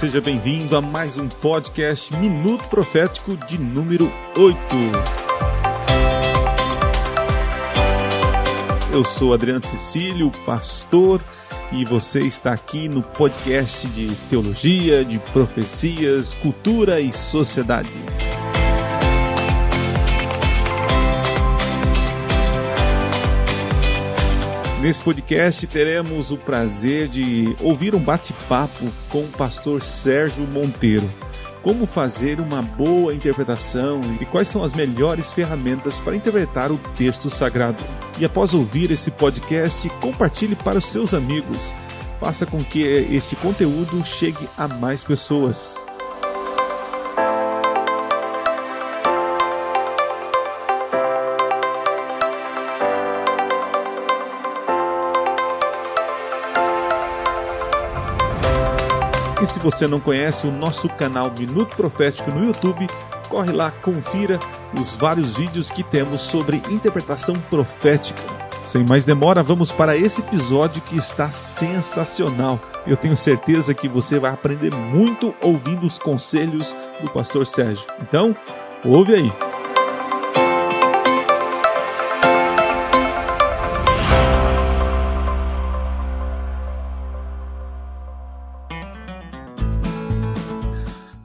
Seja bem-vindo a mais um podcast Minuto Profético de número 8. Eu sou Adriano Cecílio, pastor, e você está aqui no podcast de teologia, de profecias, cultura e sociedade. Nesse podcast teremos o prazer de ouvir um bate-papo com o pastor Sérgio Monteiro. Como fazer uma boa interpretação e quais são as melhores ferramentas para interpretar o texto sagrado. E após ouvir esse podcast, compartilhe para os seus amigos. Faça com que esse conteúdo chegue a mais pessoas. E se você não conhece o nosso canal Minuto Profético no YouTube, corre lá, confira os vários vídeos que temos sobre interpretação profética. Sem mais demora, vamos para esse episódio que está sensacional. Eu tenho certeza que você vai aprender muito ouvindo os conselhos do pastor Sérgio. Então, ouve aí.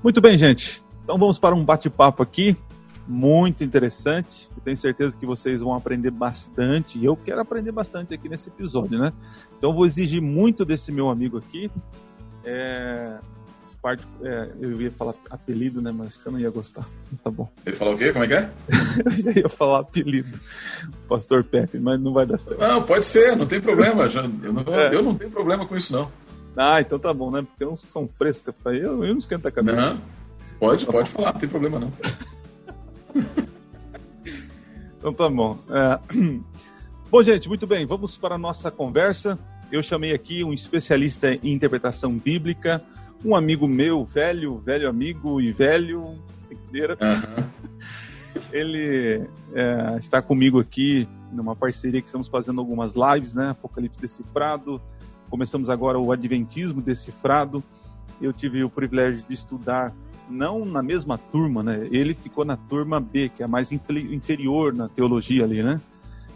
Muito bem, gente. Então vamos para um bate-papo aqui, muito interessante. Tenho certeza que vocês vão aprender bastante. E eu quero aprender bastante aqui nesse episódio, né? Então vou exigir muito desse meu amigo aqui. É, parte, é, eu ia falar apelido, né? Mas você não ia gostar. Tá bom. Ele falou o quê? Como é que é? eu já ia falar apelido. Pastor Pepe, mas não vai dar certo. Não, pode ser, não tem problema. Eu não, é. eu não tenho problema com isso, não. Ah, então tá bom, né? Porque não são frescas pra eu, eu não esquento a cabeça. Não, pode, pode falar, não tem problema não. então tá bom. É... Bom, gente, muito bem, vamos para a nossa conversa. Eu chamei aqui um especialista em interpretação bíblica, um amigo meu, velho, velho amigo e velho. Uhum. Ele é, está comigo aqui numa parceria que estamos fazendo algumas lives, né? Apocalipse Decifrado, começamos agora o Adventismo decifrado. Eu tive o privilégio de estudar não na mesma turma, né? Ele ficou na turma B, que é a mais inferior na teologia ali, né?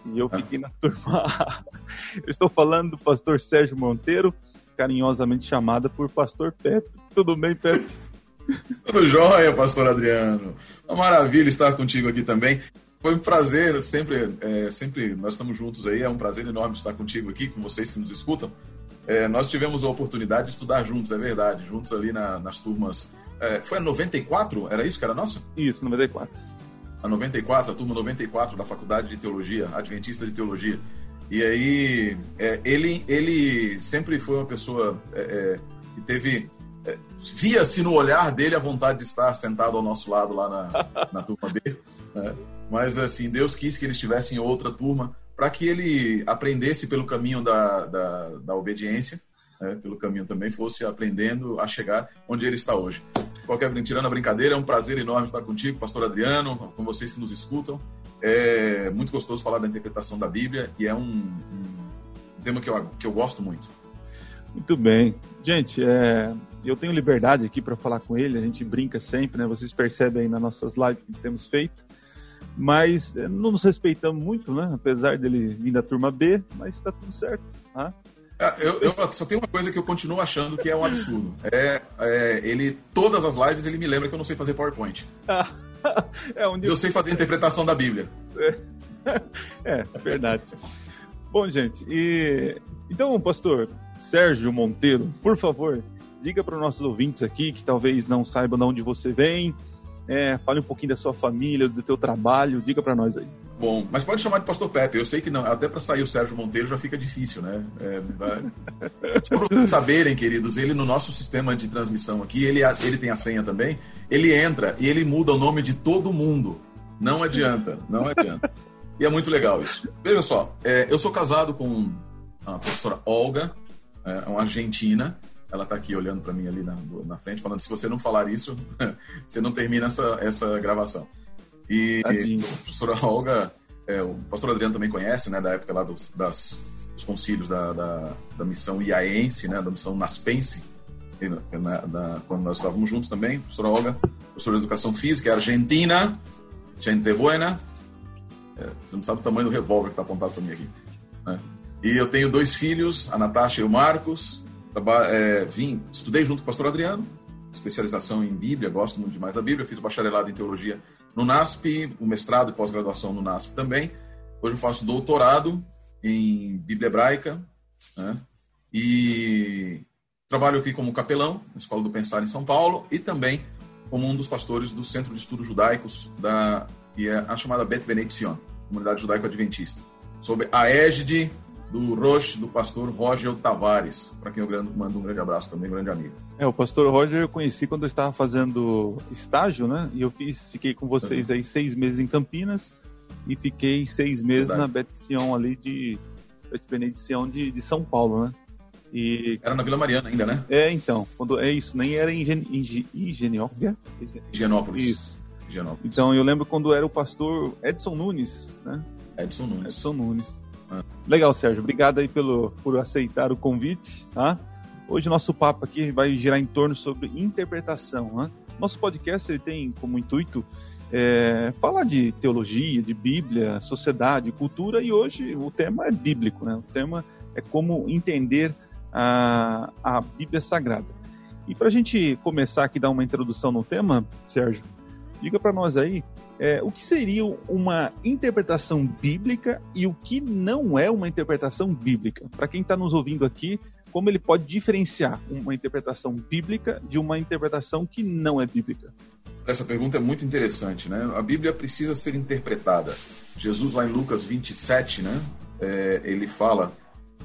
E eu fiquei na turma A. Eu estou falando do pastor Sérgio Monteiro, carinhosamente chamada por pastor Pepe. Tudo bem, Pepe? Tudo jóia, pastor Adriano. Uma maravilha estar contigo aqui também. Foi um prazer, sempre, é, sempre nós estamos juntos aí, é um prazer enorme estar contigo aqui, com vocês que nos escutam. É, nós tivemos a oportunidade de estudar juntos, é verdade, juntos ali na, nas turmas. É, foi a 94? Era isso que era nosso? Isso, 94. A 94, a turma 94 da Faculdade de Teologia, Adventista de Teologia. E aí, é, ele, ele sempre foi uma pessoa é, é, que teve. É, via-se no olhar dele a vontade de estar sentado ao nosso lado lá na, na turma B. Né? Mas, assim, Deus quis que ele estivesse em outra turma para que ele aprendesse pelo caminho da, da, da obediência, né, pelo caminho também, fosse aprendendo a chegar onde ele está hoje. Qualquer tirando a brincadeira, é um prazer enorme estar contigo, pastor Adriano, com vocês que nos escutam. É muito gostoso falar da interpretação da Bíblia e é um, um tema que eu, que eu gosto muito. Muito bem. Gente, é, eu tenho liberdade aqui para falar com ele, a gente brinca sempre, né? Vocês percebem aí nas nossas lives que temos feito mas eh, não nos respeitamos muito, né? Apesar dele vir da turma B, mas está tudo certo. Tá? Eu, eu, só tenho uma coisa que eu continuo achando que é um absurdo. É, é ele todas as lives ele me lembra que eu não sei fazer PowerPoint. é um eu sei fazer interpretação da Bíblia. É, é verdade. Bom, gente, e então, pastor Sérgio Monteiro, por favor, diga para os nossos ouvintes aqui que talvez não saibam de onde você vem, é, fale um pouquinho da sua família, do teu trabalho, diga para nós aí. Bom, mas pode chamar de Pastor Pepe. Eu sei que não, até para sair o Sérgio Monteiro já fica difícil, né? É, Só para vocês saberem, queridos, ele no nosso sistema de transmissão aqui, ele, ele tem a senha também. Ele entra e ele muda o nome de todo mundo. Não adianta, não adianta. E é muito legal isso. Veja só, é, eu sou casado com a professora Olga, é, uma argentina, ela está aqui olhando para mim ali na, na frente, falando: se você não falar isso, você não termina essa, essa gravação. E a professora Olga, é, o pastor Adriano também conhece, né, da época lá dos, das, dos concílios da, da, da missão IAENSE, né, da missão NASPENSE. na, na, quando nós estávamos juntos também, professora Olga, professora de educação física, argentina, gente buena. É, você não sabe o tamanho do revólver que está apontado para mim aqui. Né? E eu tenho dois filhos, a Natasha e o Marcos. É, vim, estudei junto com o pastor Adriano, especialização em Bíblia, gosto muito demais da Bíblia, fiz o bacharelado em teologia no NASP, o mestrado e pós-graduação no NASP também. Hoje eu faço doutorado em Bíblia Hebraica, né? e trabalho aqui como capelão na Escola do Pensar em São Paulo e também como um dos pastores do Centro de Estudos Judaicos da que é a chamada Bet Benediction, Comunidade Judaico-Adventista, sob a égide do Roche, do pastor Roger Tavares, para quem eu mando um grande abraço também, um grande amigo. É, o pastor Roger eu conheci quando eu estava fazendo estágio, né? E eu fiz, fiquei com vocês uhum. aí seis meses em Campinas e fiquei seis meses Verdade. na Bet ali de Bet Benedição de, de São Paulo, né? E... Era na Vila Mariana ainda, né? É, então. Quando, é isso, nem era em. Higienópolis. Isso. Higienópolis. Então eu lembro quando era o pastor Edson Nunes, né? Edson Nunes. Edson Nunes. Legal, Sérgio. Obrigado aí pelo, por aceitar o convite, tá? Hoje nosso papo aqui vai girar em torno sobre interpretação, né? Nosso podcast ele tem como intuito é, falar de teologia, de Bíblia, sociedade, cultura e hoje o tema é bíblico, né? O tema é como entender a, a Bíblia Sagrada. E para a gente começar aqui dar uma introdução no tema, Sérgio, diga para nós aí é, o que seria uma interpretação bíblica e o que não é uma interpretação bíblica. Para quem está nos ouvindo aqui, como ele pode diferenciar uma interpretação bíblica de uma interpretação que não é bíblica? Essa pergunta é muito interessante, né? A Bíblia precisa ser interpretada. Jesus, lá em Lucas 27, né? É, ele fala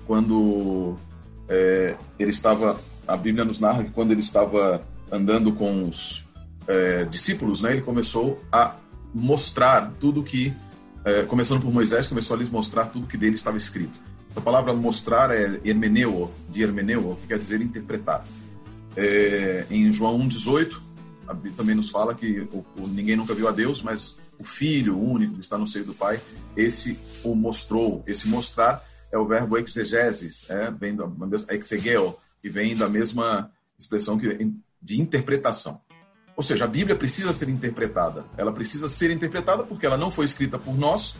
quando é, ele estava, a Bíblia nos narra que quando ele estava andando com os é, discípulos, né, ele começou a mostrar tudo que, é, começando por Moisés, começou a lhes mostrar tudo que dele estava escrito. Essa palavra mostrar é hermeneu, de hermeneu, que quer dizer interpretar. É, em João 1,18, a Bíblia também nos fala que o, o, ninguém nunca viu a Deus, mas o Filho único que está no seio do Pai, esse o mostrou. Esse mostrar é o verbo exegesis, é, vem do exegeo, que vem da mesma expressão que, de interpretação. Ou seja, a Bíblia precisa ser interpretada. Ela precisa ser interpretada porque ela não foi escrita por nós,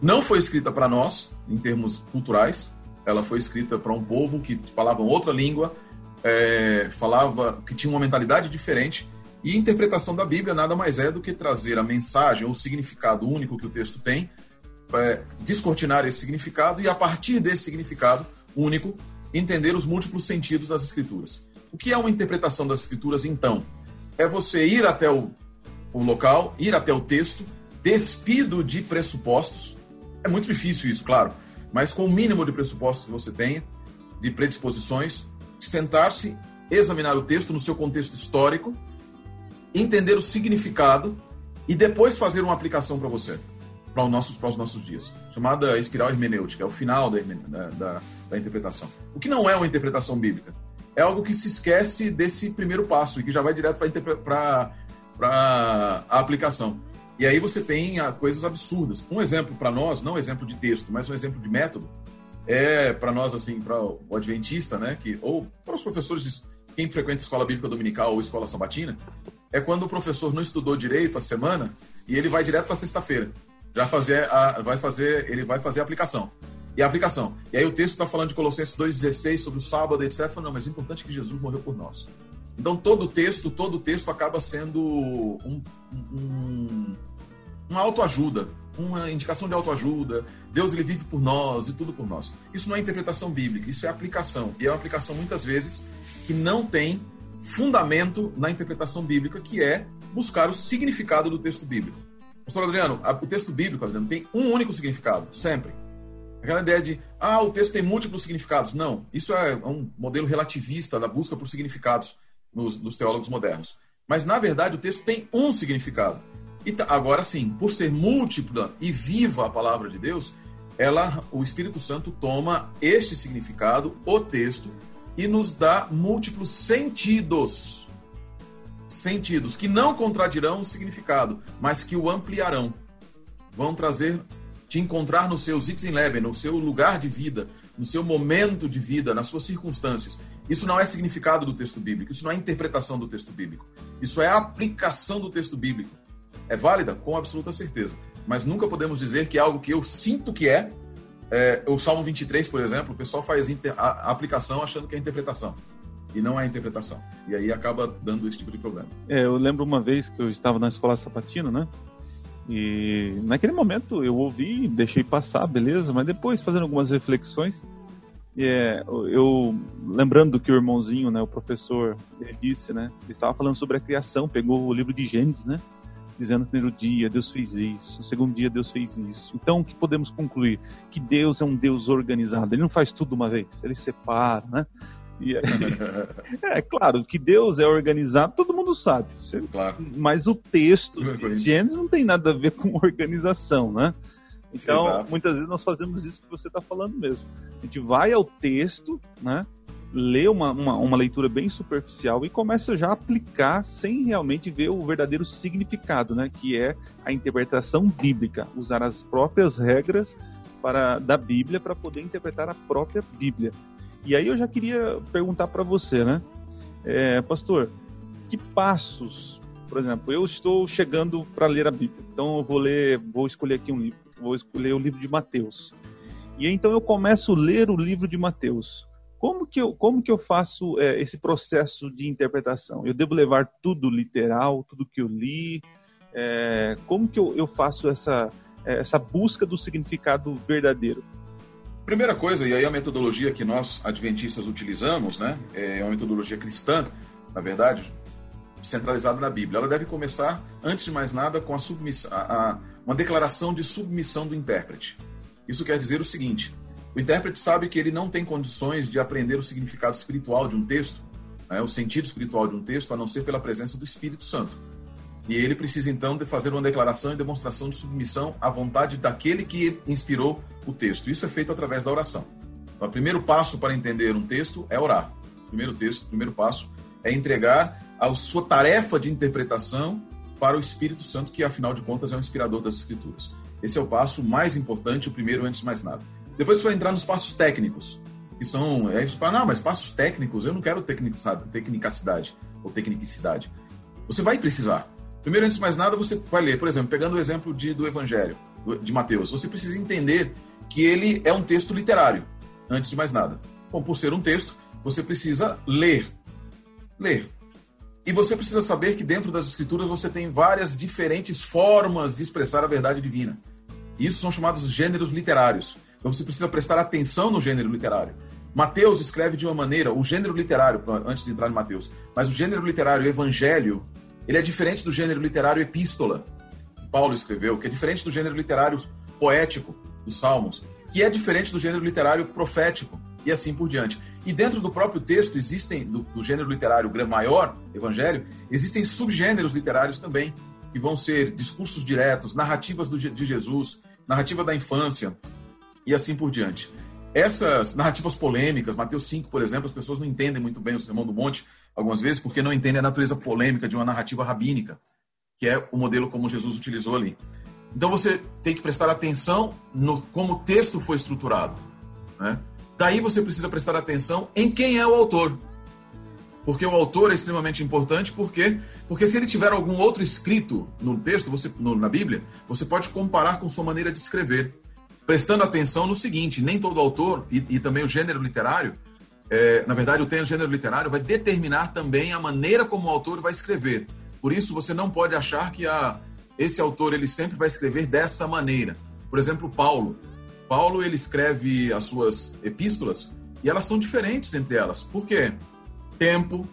não foi escrita para nós, em termos culturais. Ela foi escrita para um povo que falava outra língua, é, falava que tinha uma mentalidade diferente. E interpretação da Bíblia nada mais é do que trazer a mensagem ou o significado único que o texto tem é, descortinar esse significado e, a partir desse significado único, entender os múltiplos sentidos das escrituras. O que é uma interpretação das escrituras, então? É você ir até o, o local, ir até o texto, despido de pressupostos. É muito difícil isso, claro, mas com o mínimo de pressupostos que você tenha, de predisposições, sentar-se, examinar o texto no seu contexto histórico, entender o significado e depois fazer uma aplicação para você para os nossos, para os nossos dias, chamada espiral hermenêutica, é o final da, da, da, interpretação. O que não é uma interpretação bíblica? É algo que se esquece desse primeiro passo e que já vai direto para a aplicação. E aí você tem ah, coisas absurdas. Um exemplo para nós, não um exemplo de texto, mas um exemplo de método, é para nós, assim, para o adventista, né, que, ou para os professores, de, quem frequenta escola bíblica dominical ou escola sabatina, é quando o professor não estudou direito a semana e ele vai direto para sexta-feira já fazer a, vai fazer, ele vai fazer a aplicação. E a aplicação. E aí o texto está falando de Colossenses 2,16 sobre o sábado, etc. Não, mas o importante é que Jesus morreu por nós. Então todo o texto, todo o texto acaba sendo um, um, uma autoajuda, uma indicação de autoajuda. Deus ele vive por nós e tudo por nós. Isso não é interpretação bíblica, isso é aplicação. E é uma aplicação muitas vezes que não tem fundamento na interpretação bíblica, que é buscar o significado do texto bíblico. Pastor Adriano, o texto bíblico, Adriano, tem um único significado, sempre. Aquela ideia de, ah, o texto tem múltiplos significados. Não, isso é um modelo relativista da busca por significados nos, nos teólogos modernos. Mas, na verdade, o texto tem um significado. E agora sim, por ser múltipla e viva a palavra de Deus, ela, o Espírito Santo toma este significado, o texto, e nos dá múltiplos sentidos sentidos que não contradirão o significado, mas que o ampliarão. Vão trazer, te encontrar no seu Leben, no seu lugar de vida, no seu momento de vida, nas suas circunstâncias. Isso não é significado do texto bíblico, isso não é interpretação do texto bíblico. Isso é aplicação do texto bíblico. É válida? Com absoluta certeza. Mas nunca podemos dizer que é algo que eu sinto que é. é o Salmo 23, por exemplo, o pessoal faz a, aplicação achando que é interpretação e não é interpretação. E aí acaba dando esse tipo de problema. É, eu lembro uma vez que eu estava na escola sabatina, né? E naquele momento eu ouvi, deixei passar, beleza, mas depois fazendo algumas reflexões, é, eu lembrando do que o irmãozinho, né, o professor, ele disse, né, ele estava falando sobre a criação, pegou o livro de Gênesis, né, dizendo primeiro dia Deus fez isso, segundo dia Deus fez isso. Então, o que podemos concluir? Que Deus é um Deus organizado, ele não faz tudo uma vez, ele separa, né? E aí, é claro que Deus é organizado, todo mundo sabe. Claro. Mas o texto de Gênesis não tem nada a ver com organização, né? Então, Exato. muitas vezes nós fazemos isso que você está falando mesmo. A gente vai ao texto, né? Lê uma, uma, uma, leitura bem superficial e começa já a aplicar sem realmente ver o verdadeiro significado, né? Que é a interpretação bíblica, usar as próprias regras para, da Bíblia para poder interpretar a própria Bíblia. E aí eu já queria perguntar para você, né? É, pastor, que passos, por exemplo, eu estou chegando para ler a Bíblia, então eu vou ler, vou escolher aqui um livro, vou escolher o livro de Mateus. E então eu começo a ler o livro de Mateus. Como que eu, como que eu faço é, esse processo de interpretação? Eu devo levar tudo literal, tudo que eu li? É, como que eu, eu faço essa, essa busca do significado verdadeiro? Primeira coisa, e aí a metodologia que nós adventistas utilizamos, né, é uma metodologia cristã, na verdade, centralizada na Bíblia. Ela deve começar, antes de mais nada, com a submissão, a, a, uma declaração de submissão do intérprete. Isso quer dizer o seguinte: o intérprete sabe que ele não tem condições de aprender o significado espiritual de um texto, né, o sentido espiritual de um texto, a não ser pela presença do Espírito Santo. E ele precisa então de fazer uma declaração e demonstração de submissão à vontade daquele que inspirou o texto. Isso é feito através da oração. Então, o primeiro passo para entender um texto é orar. O primeiro texto, o primeiro passo é entregar a sua tarefa de interpretação para o Espírito Santo, que afinal de contas é o inspirador das Escrituras. Esse é o passo mais importante, o primeiro antes de mais nada. Depois você vai entrar nos passos técnicos, que são, é, não, mas passos técnicos, eu não quero tecnicidade ou tecnicidade. Você vai precisar. Primeiro, antes de mais nada, você vai ler, por exemplo, pegando o exemplo de, do Evangelho, de Mateus, você precisa entender que ele é um texto literário, antes de mais nada. Bom, por ser um texto, você precisa ler. Ler. E você precisa saber que dentro das escrituras você tem várias diferentes formas de expressar a verdade divina. Isso são chamados gêneros literários. Então você precisa prestar atenção no gênero literário. Mateus escreve de uma maneira, o gênero literário, antes de entrar em Mateus, mas o gênero literário, o evangelho, ele é diferente do gênero literário epístola, que Paulo escreveu, que é diferente do gênero literário poético, dos Salmos, que é diferente do gênero literário profético, e assim por diante. E dentro do próprio texto existem, do, do gênero literário maior, evangelho, existem subgêneros literários também, que vão ser discursos diretos, narrativas do, de Jesus, narrativa da infância, e assim por diante. Essas narrativas polêmicas, Mateus 5, por exemplo, as pessoas não entendem muito bem o Sermão do Monte, algumas vezes, porque não entendem a natureza polêmica de uma narrativa rabínica, que é o modelo como Jesus utilizou ali. Então você tem que prestar atenção no como o texto foi estruturado. Né? Daí você precisa prestar atenção em quem é o autor. Porque o autor é extremamente importante, porque porque se ele tiver algum outro escrito no texto, você no, na Bíblia, você pode comparar com sua maneira de escrever, prestando atenção no seguinte: nem todo autor e, e também o gênero literário, é, na verdade, o gênero literário vai determinar também a maneira como o autor vai escrever. Por isso, você não pode achar que a, esse autor ele sempre vai escrever dessa maneira. Por exemplo, Paulo. Paulo ele escreve as suas epístolas e elas são diferentes entre elas. Por quê? Tempo.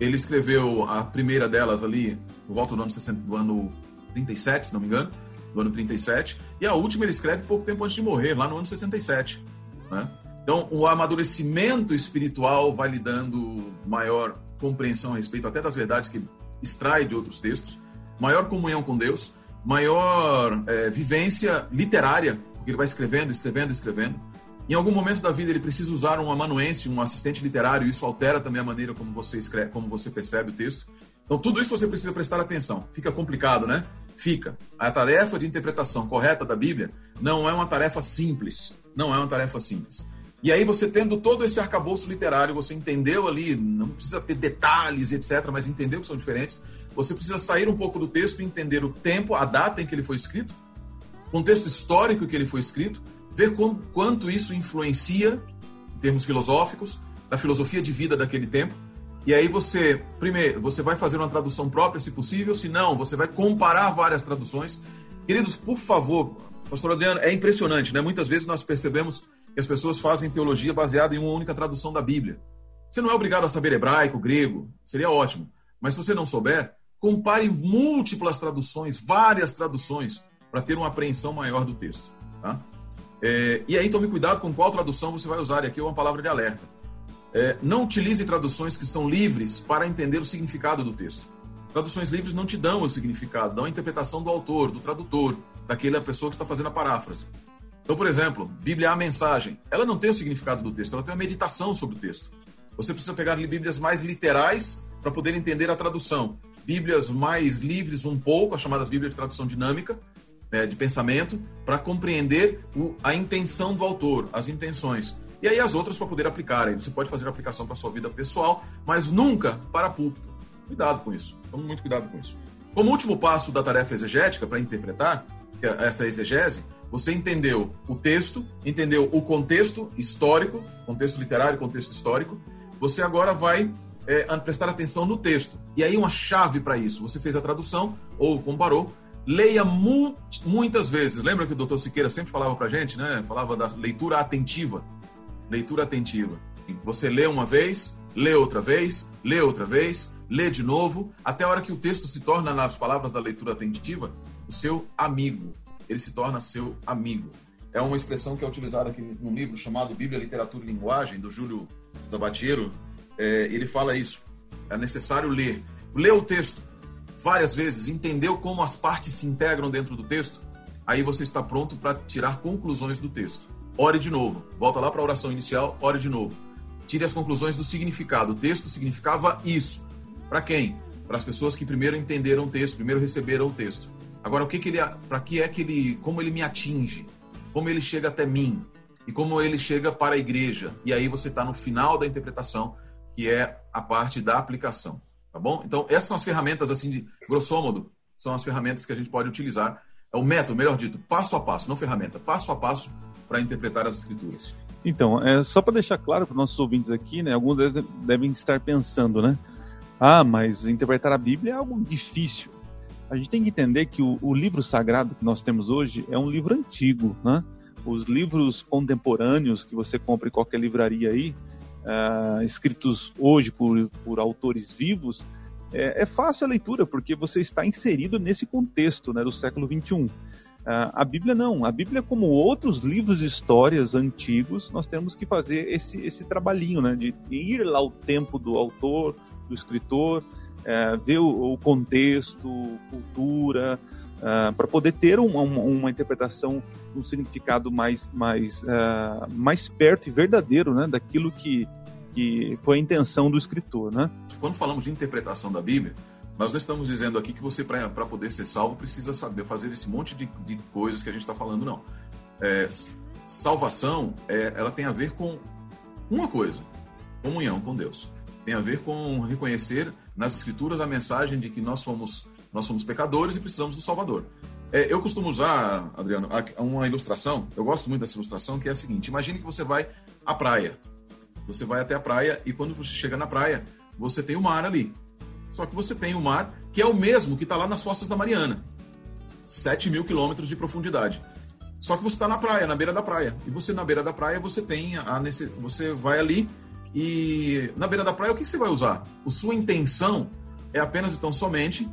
Ele escreveu a primeira delas ali volta do ano, 60, do ano 37, se não me engano, do ano 37, e a última ele escreve pouco tempo antes de morrer, lá no ano 67. Né? Então, o amadurecimento espiritual vai lhe dando maior compreensão a respeito até das verdades que extrai de outros textos maior comunhão com Deus, maior é, vivência literária, porque ele vai escrevendo, escrevendo, escrevendo. Em algum momento da vida ele precisa usar um amanuense, um assistente literário, isso altera também a maneira como você escreve, como você percebe o texto. Então tudo isso você precisa prestar atenção. Fica complicado, né? Fica. A tarefa de interpretação correta da Bíblia não é uma tarefa simples. Não é uma tarefa simples. E aí você tendo todo esse arcabouço literário, você entendeu ali, não precisa ter detalhes, etc., mas entendeu que são diferentes. Você precisa sair um pouco do texto e entender o tempo, a data em que ele foi escrito, contexto histórico em que ele foi escrito, ver quanto isso influencia, em termos filosóficos, da filosofia de vida daquele tempo. E aí você, primeiro, você vai fazer uma tradução própria, se possível, se não, você vai comparar várias traduções. Queridos, por favor, pastor Adriano, é impressionante, né? Muitas vezes nós percebemos que as pessoas fazem teologia baseada em uma única tradução da Bíblia. Você não é obrigado a saber hebraico, grego, seria ótimo. Mas se você não souber, compare múltiplas traduções, várias traduções, para ter uma apreensão maior do texto. Tá? É, e aí tome cuidado com qual tradução você vai usar. E aqui é uma palavra de alerta. É, não utilize traduções que são livres para entender o significado do texto. Traduções livres não te dão o significado, dão a interpretação do autor, do tradutor, daquela pessoa que está fazendo a paráfrase. Então, por exemplo, Bíblia a mensagem. Ela não tem o significado do texto, ela tem uma meditação sobre o texto. Você precisa pegar Bíblias mais literais para poder entender a tradução. Bíblias mais livres um pouco, as chamadas Bíblias de tradução dinâmica, né, de pensamento, para compreender o, a intenção do autor, as intenções. E aí as outras para poder aplicar. Aí você pode fazer aplicação para sua vida pessoal, mas nunca para púlpito. Cuidado com isso. Tome muito cuidado com isso. Como último passo da tarefa exegética para interpretar é essa exegese, você entendeu o texto, entendeu o contexto histórico, contexto literário, contexto histórico. Você agora vai é, prestar atenção no texto. E aí, uma chave para isso: você fez a tradução ou comparou. Leia mu muitas vezes. Lembra que o doutor Siqueira sempre falava para gente, né? Falava da leitura atentiva. Leitura atentiva. Você lê uma vez, lê outra vez, lê outra vez, lê de novo, até a hora que o texto se torna, nas palavras da leitura atentiva, o seu amigo ele se torna seu amigo. É uma expressão que é utilizada aqui num livro chamado Bíblia, Literatura e Linguagem, do Júlio Zabatiero. É, ele fala isso. É necessário ler. Ler o texto várias vezes, entendeu como as partes se integram dentro do texto, aí você está pronto para tirar conclusões do texto. Ore de novo. Volta lá para a oração inicial, ore de novo. Tire as conclusões do significado. O texto significava isso. Para quem? Para as pessoas que primeiro entenderam o texto, primeiro receberam o texto. Agora, o que, que ele, para que é que ele, como ele me atinge, como ele chega até mim e como ele chega para a igreja. E aí você está no final da interpretação, que é a parte da aplicação, tá bom? Então essas são as ferramentas assim de grosso modo, são as ferramentas que a gente pode utilizar. É o método, melhor dito, passo a passo, não ferramenta, passo a passo para interpretar as escrituras. Então, é, só para deixar claro para os nossos ouvintes aqui, né, alguns devem estar pensando, né? Ah, mas interpretar a Bíblia é algo difícil a gente tem que entender que o, o, livro sagrado que nós temos hoje é um livro antigo, né? Os livros contemporâneos que você compra em qualquer livraria aí, uh, escritos hoje por, por autores vivos, é, é, fácil a leitura, porque você está inserido nesse contexto né, do século XXI. Ah, a Bíblia não. A Bíblia, como outros livros de histórias antigos, nós temos que fazer esse, esse trabalhinho, né, de ir lá ao tempo do autor, do escritor, é, ver o, o, contexto, cultura, uh, para poder ter uma, uma, interpretação, um significado mais, mais, uh, mais perto e verdadeiro né, daquilo que, que foi a intenção do escritor. Né? Quando falamos de interpretação da Bíblia, nós não estamos dizendo aqui que você, para poder ser salvo, precisa saber fazer esse monte de, de coisas que a gente está falando, não. É, salvação, é, ela tem a ver com uma coisa: comunhão com Deus. Tem a ver com reconhecer nas Escrituras a mensagem de que nós somos, nós somos pecadores e precisamos do Salvador. É, eu costumo usar, Adriano, uma ilustração, eu gosto muito dessa ilustração, que é a seguinte: imagine que você vai à praia. Você vai até a praia e quando você chega na praia, você tem o mar ali. Só que você tem o mar que é o mesmo que está lá nas Fossas da Mariana 7 mil quilômetros de profundidade. Só que você está na praia, na beira da praia. E você, na beira da praia, você tem a, você vai ali e na beira da praia, o que você vai usar? A sua intenção é apenas, então, somente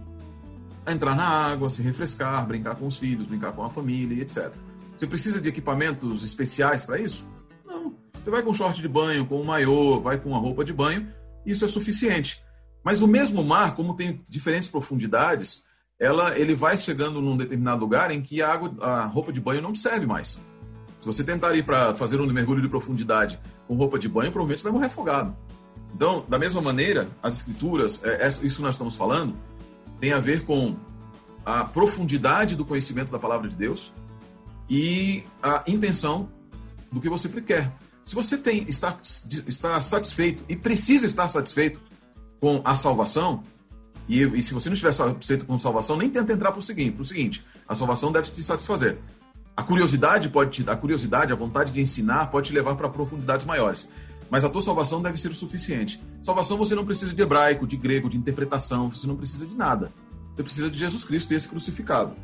entrar na água, se refrescar, brincar com os filhos, brincar com a família, etc. Você precisa de equipamentos especiais para isso? Não. Você vai com short de banho, com um maiô, vai com uma roupa de banho, isso é suficiente. Mas o mesmo mar, como tem diferentes profundidades, ela, ele vai chegando num determinado lugar em que a, água, a roupa de banho não serve mais. Se você tentar ir para fazer um mergulho de profundidade com roupa de banho, provavelmente você vai morrer afogado. Então, da mesma maneira, as escrituras, é, é, isso que nós estamos falando, tem a ver com a profundidade do conhecimento da palavra de Deus e a intenção do que você quer. Se você tem está, está satisfeito e precisa estar satisfeito com a salvação, e, e se você não estiver satisfeito com salvação, nem tenta entrar para o seguinte, seguinte, a salvação deve te satisfazer. A curiosidade pode te, a curiosidade, a vontade de ensinar pode te levar para profundidades maiores. Mas a tua salvação deve ser o suficiente. Salvação você não precisa de hebraico, de grego, de interpretação, você não precisa de nada. Você precisa de Jesus Cristo e esse crucificado.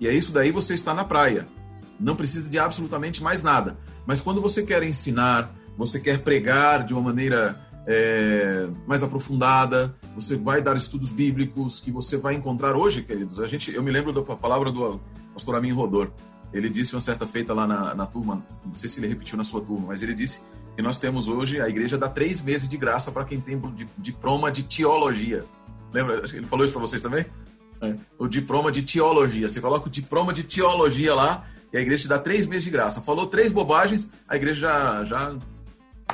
E é isso daí você está na praia. Não precisa de absolutamente mais nada. Mas quando você quer ensinar, você quer pregar de uma maneira é, mais aprofundada, você vai dar estudos bíblicos que você vai encontrar hoje, queridos. A gente, eu me lembro da palavra do pastor Amin Rodor. Ele disse uma certa feita lá na, na turma, não sei se ele repetiu na sua turma, mas ele disse que nós temos hoje, a igreja dá três meses de graça para quem tem diploma de teologia. Lembra? Ele falou isso para vocês também? É. O diploma de teologia. Você coloca o diploma de teologia lá e a igreja te dá três meses de graça. Falou três bobagens, a igreja já. já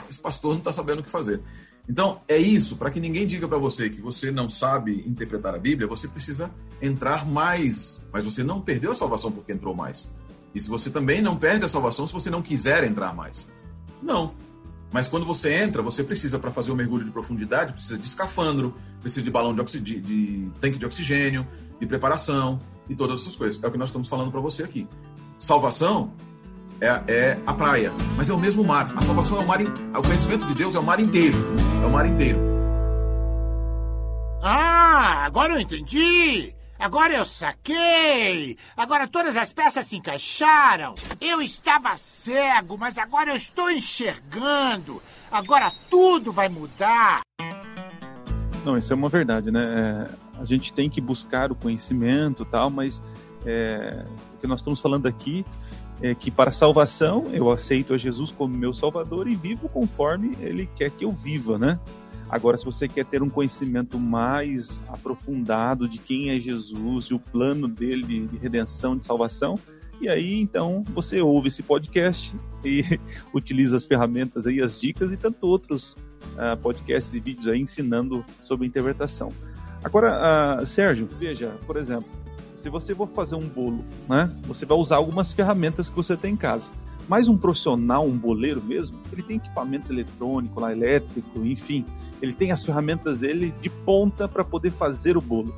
esse pastor não está sabendo o que fazer. Então, é isso. Para que ninguém diga para você que você não sabe interpretar a Bíblia, você precisa entrar mais. Mas você não perdeu a salvação porque entrou mais. E se você também não perde a salvação se você não quiser entrar mais. Não. Mas quando você entra, você precisa, para fazer o mergulho de profundidade, precisa de escafandro, precisa de balão de, de tanque de oxigênio, de preparação e todas essas coisas. É o que nós estamos falando para você aqui. Salvação é, é, a praia, mas é o mesmo mar. A salvação é o mar, o conhecimento de Deus é o mar inteiro, é o mar inteiro. Ah, agora eu entendi. Agora eu saquei! Agora todas as peças se encaixaram! Eu estava cego, mas agora eu estou enxergando! Agora tudo vai mudar! Não, isso é uma verdade, né? É, a gente tem que buscar o conhecimento tal, mas é, o que nós estamos falando aqui é que para salvação eu aceito a Jesus como meu Salvador e vivo conforme Ele quer que eu viva, né? Agora, se você quer ter um conhecimento mais aprofundado de quem é Jesus e o plano dele de redenção, de salvação, e aí então você ouve esse podcast e utiliza as ferramentas aí, as dicas e tanto outros uh, podcasts e vídeos aí ensinando sobre interpretação. Agora, uh, Sérgio, veja, por exemplo, se você for fazer um bolo, né, você vai usar algumas ferramentas que você tem em casa. Mas um profissional, um boleiro mesmo, ele tem equipamento eletrônico, lá, elétrico, enfim, ele tem as ferramentas dele de ponta para poder fazer o bolo.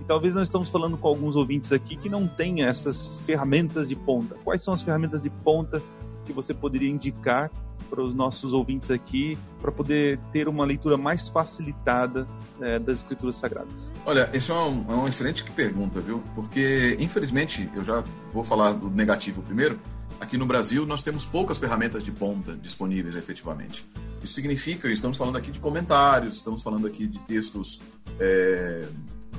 E talvez nós estamos falando com alguns ouvintes aqui que não têm essas ferramentas de ponta. Quais são as ferramentas de ponta que você poderia indicar para os nossos ouvintes aqui para poder ter uma leitura mais facilitada é, das escrituras sagradas? Olha, isso é, um, é uma excelente pergunta, viu? Porque, infelizmente, eu já vou falar do negativo primeiro. Aqui no Brasil, nós temos poucas ferramentas de ponta disponíveis efetivamente. Isso significa, estamos falando aqui de comentários, estamos falando aqui de textos, é,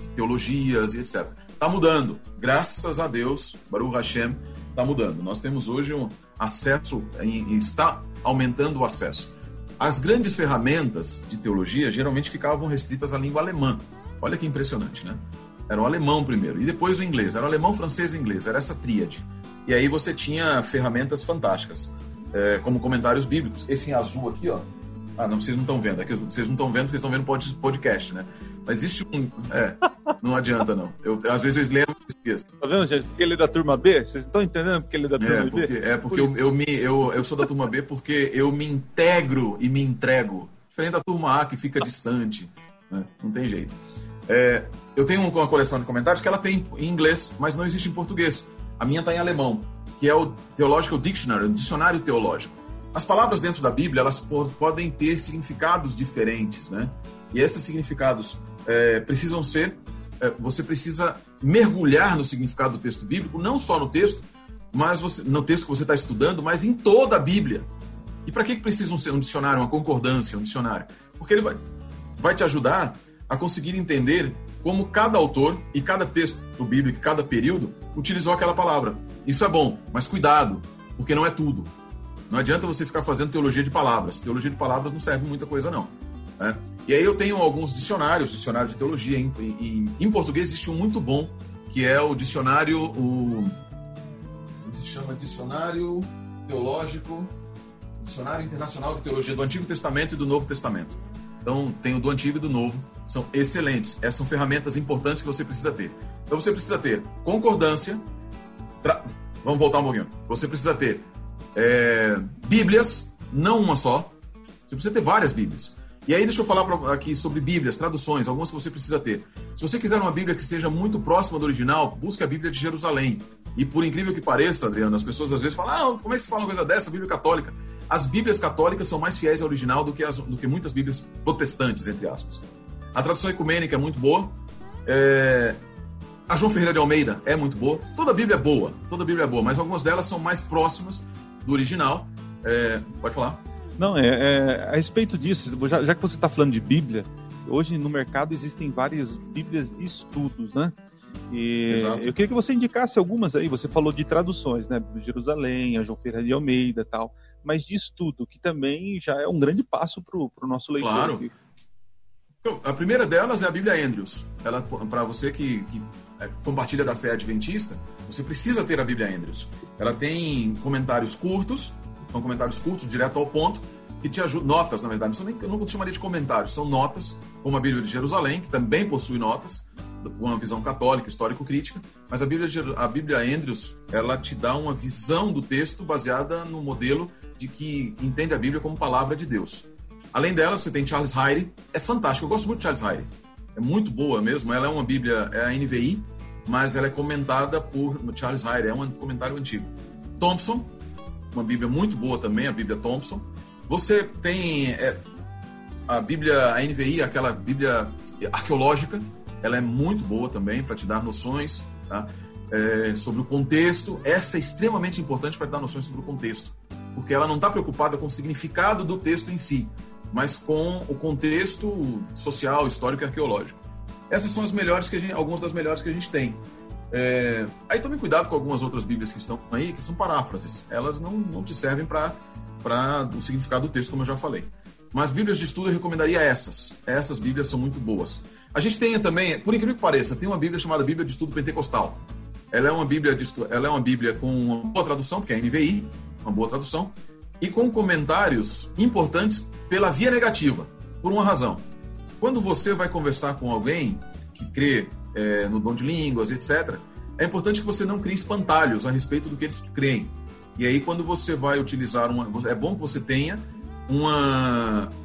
de teologias e etc. Está mudando. Graças a Deus, Baruch Hashem, está mudando. Nós temos hoje um acesso, está aumentando o acesso. As grandes ferramentas de teologia geralmente ficavam restritas à língua alemã. Olha que impressionante, né? Era o alemão primeiro, e depois o inglês. Era o alemão, francês e inglês. Era essa tríade. E aí você tinha ferramentas fantásticas, é, como comentários bíblicos. Esse em azul aqui, ó. Ah, não, vocês não estão vendo. É vocês não estão vendo porque estão vendo podcast, né? Mas existe um. É, não adianta, não. Eu, às vezes eu lembro esqueço. Tá vendo, gente? Porque ele é da turma B? Vocês estão entendendo porque ele é da turma é, porque, B? É, porque Por eu, eu, me, eu, eu sou da turma B porque eu me integro e me entrego. Diferente da turma A que fica distante. Né? Não tem jeito. É, eu tenho uma coleção de comentários que ela tem em inglês, mas não existe em português. A minha está em alemão, que é o Theological Dictionary, o dicionário teológico. As palavras dentro da Bíblia, elas podem ter significados diferentes, né? E esses significados é, precisam ser... É, você precisa mergulhar no significado do texto bíblico, não só no texto, mas você, no texto que você está estudando, mas em toda a Bíblia. E para que, que precisa ser um dicionário, uma concordância, um dicionário? Porque ele vai, vai te ajudar a conseguir entender como cada autor e cada texto bíblico, cada período, utilizou aquela palavra. Isso é bom, mas cuidado, porque não é tudo. Não adianta você ficar fazendo teologia de palavras. Teologia de palavras não serve muita coisa, não. Né? E aí eu tenho alguns dicionários, dicionário de teologia. Em, em, em, português existe um muito bom, que é o dicionário. O, se chama Dicionário Teológico. Dicionário Internacional de Teologia do Antigo Testamento e do Novo Testamento. Então, tem o do Antigo e do Novo são excelentes. Essas são ferramentas importantes que você precisa ter. Então você precisa ter concordância. Tra... Vamos voltar um pouquinho. Você precisa ter é, Bíblias, não uma só. Você precisa ter várias Bíblias. E aí deixa eu falar pra, aqui sobre Bíblias, traduções, algumas que você precisa ter. Se você quiser uma Bíblia que seja muito próxima do original, busque a Bíblia de Jerusalém. E por incrível que pareça, Adriano, as pessoas às vezes falam, ah, como é que se fala uma coisa dessa, Bíblia católica? As Bíblias católicas são mais fiéis ao original do que, as, do que muitas Bíblias protestantes, entre aspas. A tradução ecumênica é muito boa. É... A João Ferreira de Almeida é muito boa. Toda a Bíblia é boa, toda a Bíblia é boa, mas algumas delas são mais próximas do original. É... Pode falar. Não, é, é, a respeito disso, já, já que você está falando de Bíblia, hoje no mercado existem várias Bíblias de estudos, né? E Exato. eu queria que você indicasse algumas aí. Você falou de traduções, né? Jerusalém, a João Ferreira de Almeida tal. Mas de estudo, que também já é um grande passo para o nosso leitor. Claro. Aqui. A primeira delas é a Bíblia Andrews. Ela, para você que, que é, compartilha da fé adventista, você precisa ter a Bíblia Andrews. Ela tem comentários curtos são comentários curtos, direto ao ponto, que te ajudam, notas, na verdade, não eu não chamaria de comentários, são notas, como a Bíblia de Jerusalém, que também possui notas, com uma visão católica, histórico-crítica, mas a Bíblia, a Bíblia Andrews, ela te dá uma visão do texto baseada no modelo de que entende a Bíblia como palavra de Deus. Além dela, você tem Charles Hyde, é fantástico, eu gosto muito de Charles Hyde, é muito boa mesmo, ela é uma Bíblia, é a NVI, mas ela é comentada por Charles Hyde, é um comentário antigo. Thompson, uma Bíblia muito boa também, a Bíblia Thompson. Você tem é, a Bíblia, a NVI, aquela Bíblia arqueológica, ela é muito boa também para te dar noções tá? é, sobre o contexto. Essa é extremamente importante para te dar noções sobre o contexto, porque ela não está preocupada com o significado do texto em si, mas com o contexto social, histórico e arqueológico. Essas são as melhores que gente, algumas das melhores que a gente tem. É... Aí tome cuidado com algumas outras Bíblias que estão aí, que são paráfrases. Elas não, não te servem para o significado do texto, como eu já falei. Mas Bíblias de estudo eu recomendaria essas. Essas Bíblias são muito boas. A gente tem também, por incrível que pareça, tem uma Bíblia chamada Bíblia de Estudo Pentecostal. Ela é uma Bíblia, de, ela é uma Bíblia com uma boa tradução, que é a NVI, uma boa tradução, e com comentários importantes pela via negativa, por uma razão. Quando você vai conversar com alguém que crê é, no dom de línguas, etc., é importante que você não crie espantalhos a respeito do que eles creem. E aí, quando você vai utilizar uma. É bom que você tenha um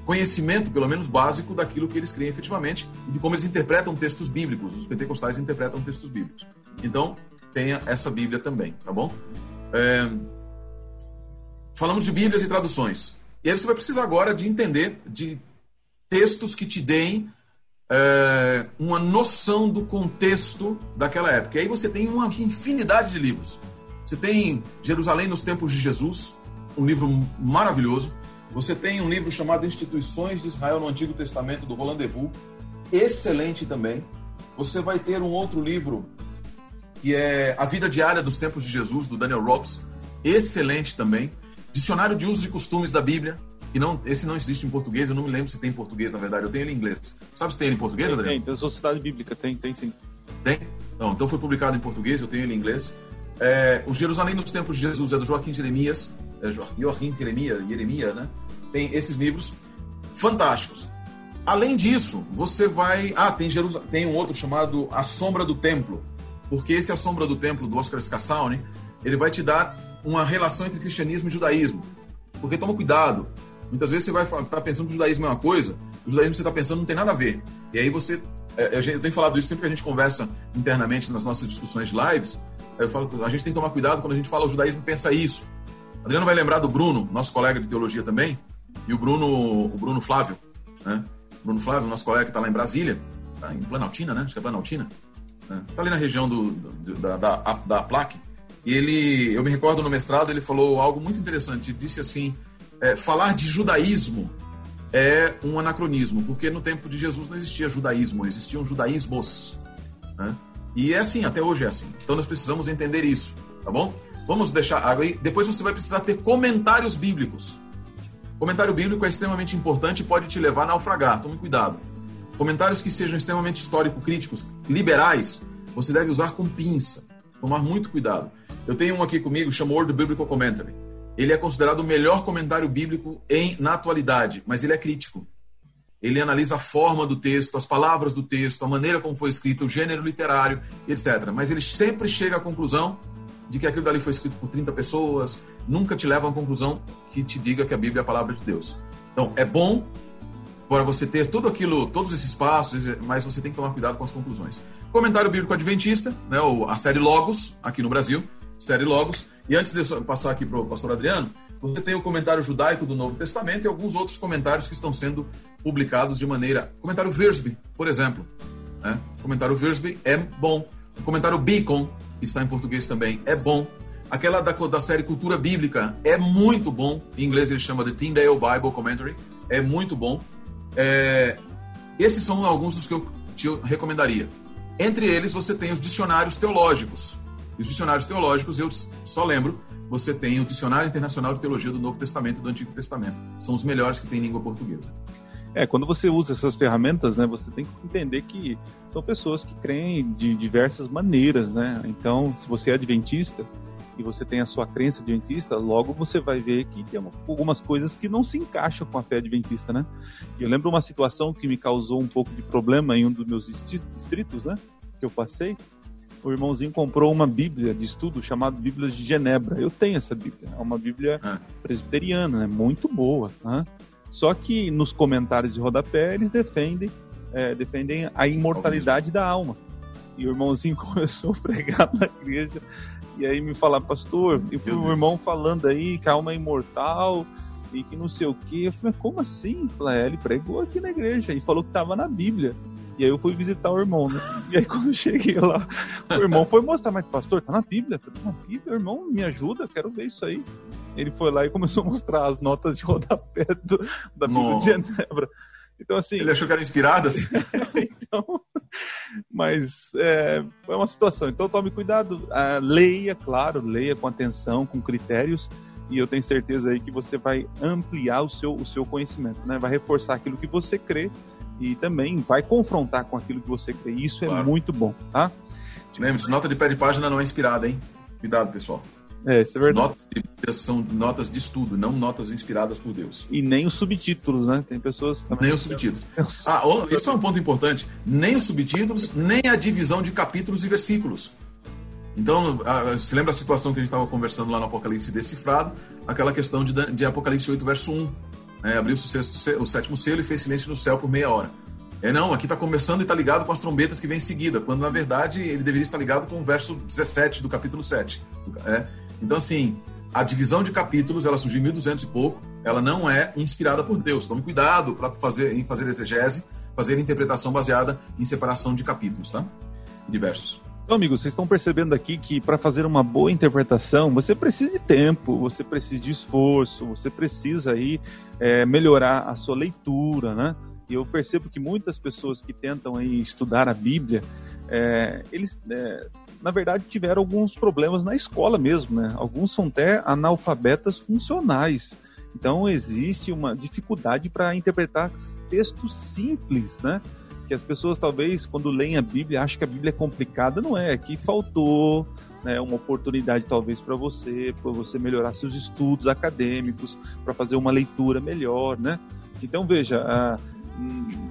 conhecimento, pelo menos básico, daquilo que eles creem efetivamente e de como eles interpretam textos bíblicos. Os pentecostais interpretam textos bíblicos. Então, tenha essa Bíblia também, tá bom? É... Falamos de Bíblias e traduções. E aí você vai precisar agora de entender de textos que te deem é, uma noção do contexto daquela época. E aí você tem uma infinidade de livros. Você tem Jerusalém nos tempos de Jesus, um livro maravilhoso. Você tem um livro chamado Instituições de Israel no Antigo Testamento, do Roland Devou, excelente também. Você vai ter um outro livro que é A Vida Diária dos Tempos de Jesus, do Daniel Robs, excelente também. Dicionário de Usos e Costumes da Bíblia, não, esse não existe em português, eu não me lembro se tem em português, na verdade, eu tenho ele em inglês. Sabe se tem ele em português, tem, Adriano? Tem, tem Sociedade Bíblica, tem, tem sim. Tem? Não, então foi publicado em português, eu tenho ele em inglês. É, o Jerusalém nos Tempos de Jesus é do Joaquim Jeremias, é, Joaquim Jeremia, Jeremia, né? Tem esses livros fantásticos. Além disso, você vai. Ah, tem, Jerus... tem um outro chamado A Sombra do Templo. Porque esse A Sombra do Templo, do Oscar Scassauni, ele vai te dar uma relação entre cristianismo e judaísmo. Porque toma cuidado, Muitas vezes você vai estar tá pensando que o judaísmo é uma coisa, o judaísmo que você está pensando não tem nada a ver. E aí você. É, eu tenho falado isso sempre que a gente conversa internamente nas nossas discussões de lives. Eu falo, a gente tem que tomar cuidado quando a gente fala o judaísmo pensa isso. Adriano vai lembrar do Bruno, nosso colega de teologia também, e o Bruno, o Bruno Flávio, né? Bruno Flávio, nosso colega que está lá em Brasília, tá em Planaltina, né? Acho que é Planaltina. Né? Tá ali na região do, do da, da, da plaque. E ele, eu me recordo no mestrado, ele falou algo muito interessante. Ele disse assim: é, falar de judaísmo é um anacronismo, porque no tempo de Jesus não existia judaísmo, existiam judaísmos. Né? E é assim, até hoje é assim. Então nós precisamos entender isso, tá bom? Vamos deixar aí. Depois você vai precisar ter comentários bíblicos. Comentário bíblico é extremamente importante e pode te levar a naufragar. Tome cuidado. Comentários que sejam extremamente histórico-críticos, liberais, você deve usar com pinça. Tomar muito cuidado. Eu tenho um aqui comigo, chama Word Biblical Commentary ele é considerado o melhor comentário bíblico em, na atualidade, mas ele é crítico. Ele analisa a forma do texto, as palavras do texto, a maneira como foi escrito, o gênero literário, etc. Mas ele sempre chega à conclusão de que aquilo dali foi escrito por 30 pessoas, nunca te leva a uma conclusão que te diga que a Bíblia é a palavra de Deus. Então, é bom para você ter tudo aquilo, todos esses passos, mas você tem que tomar cuidado com as conclusões. Comentário Bíblico Adventista, né, a série Logos, aqui no Brasil, série Logos. E antes de eu passar aqui para o pastor Adriano, você tem o comentário judaico do Novo Testamento e alguns outros comentários que estão sendo publicados de maneira. Comentário Versby, por exemplo. Né? Comentário Versby é bom. O comentário Beacon, que está em português também, é bom. Aquela da, da série Cultura Bíblica é muito bom. Em inglês ele chama de Tyndale Bible Commentary. É muito bom. É, esses são alguns dos que eu te recomendaria. Entre eles, você tem os dicionários teológicos. Os dicionários teológicos, eu só lembro, você tem o Dicionário Internacional de Teologia do Novo Testamento e do Antigo Testamento. São os melhores que tem em língua portuguesa. É, quando você usa essas ferramentas, né, você tem que entender que são pessoas que creem de diversas maneiras, né? Então, se você é adventista, e você tem a sua crença adventista, logo você vai ver que tem algumas coisas que não se encaixam com a fé adventista, né? Eu lembro uma situação que me causou um pouco de problema em um dos meus distritos, né? Que eu passei. O irmãozinho comprou uma Bíblia de estudo chamada Bíblia de Genebra. Eu tenho essa Bíblia. É uma Bíblia ah. presbiteriana, né? Muito boa, né? Só que nos comentários de rodapé eles defendem, é, defendem a imortalidade da alma. E o irmãozinho começou a pregar na igreja e aí me falar, pastor, e fui um irmão falando aí que a alma é imortal e que não sei o que. Eu falei, como assim? Ele pregou aqui na igreja e falou que estava na Bíblia. E aí eu fui visitar o irmão, né? E aí quando eu cheguei lá, o irmão foi mostrar, mas pastor, tá na Bíblia? Tá na Bíblia, irmão, me ajuda, quero ver isso aí. Ele foi lá e começou a mostrar as notas de rodapé do, da Bíblia de Genebra. Então, assim. Ele achou que era inspirado, assim. então, mas é, é uma situação. Então, tome cuidado. Ah, leia, claro, leia com atenção, com critérios. E eu tenho certeza aí que você vai ampliar o seu, o seu conhecimento, né? Vai reforçar aquilo que você crê e também vai confrontar com aquilo que você crê. Isso é claro. é muito bom, tá? Lembre-se, nota de pé de página não é inspirada, hein? Cuidado, pessoal. É, isso é verdade. Notas são notas de estudo, não notas inspiradas por Deus. E nem os subtítulos, né? Tem pessoas também. Nem os subtítulos. Ah, isso é um ponto importante. Nem os subtítulos, nem a divisão de capítulos e versículos. Então, se lembra a situação que a gente estava conversando lá no Apocalipse decifrado, aquela questão de, de Apocalipse 8, verso 1. Né? Abriu-se o, o sétimo selo e fez silêncio no céu por meia hora. É, não, aqui está começando e está ligado com as trombetas que vem em seguida, quando na verdade ele deveria estar ligado com o verso 17 do capítulo 7. É, então, assim, a divisão de capítulos, ela surgiu em 1200 e pouco, ela não é inspirada por Deus. Tome cuidado para fazer em fazer exegese, fazer interpretação baseada em separação de capítulos, tá? Diversos. Então, amigos, vocês estão percebendo aqui que para fazer uma boa interpretação, você precisa de tempo, você precisa de esforço, você precisa aí é, melhorar a sua leitura, né? E eu percebo que muitas pessoas que tentam aí estudar a Bíblia, é, eles é, na verdade, tiveram alguns problemas na escola mesmo, né? Alguns são até analfabetas funcionais. Então, existe uma dificuldade para interpretar textos simples, né? Que as pessoas, talvez, quando leem a Bíblia, acham que a Bíblia é complicada. Não é, que faltou né, uma oportunidade, talvez, para você, para você melhorar seus estudos acadêmicos, para fazer uma leitura melhor, né? Então, veja, a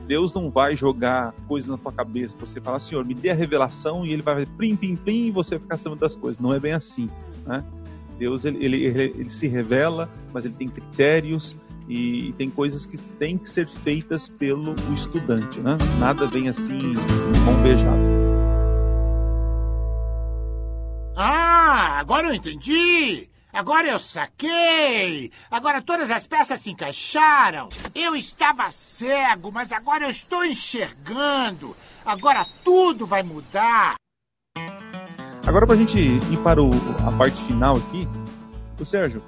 Deus não vai jogar coisas na tua cabeça. Você fala, Senhor, me dê a revelação e ele vai plim, plim, plim e você vai ficar sabendo das coisas. Não é bem assim, né? Deus, ele, ele, ele, ele se revela, mas ele tem critérios e, e, tem coisas que têm que ser feitas pelo estudante, né? Nada vem assim, mão beijada. Ah, agora eu entendi! Agora eu saquei! Agora todas as peças se encaixaram! Eu estava cego, mas agora eu estou enxergando! Agora tudo vai mudar! Agora, para a gente ir para o, a parte final aqui, o Sérgio,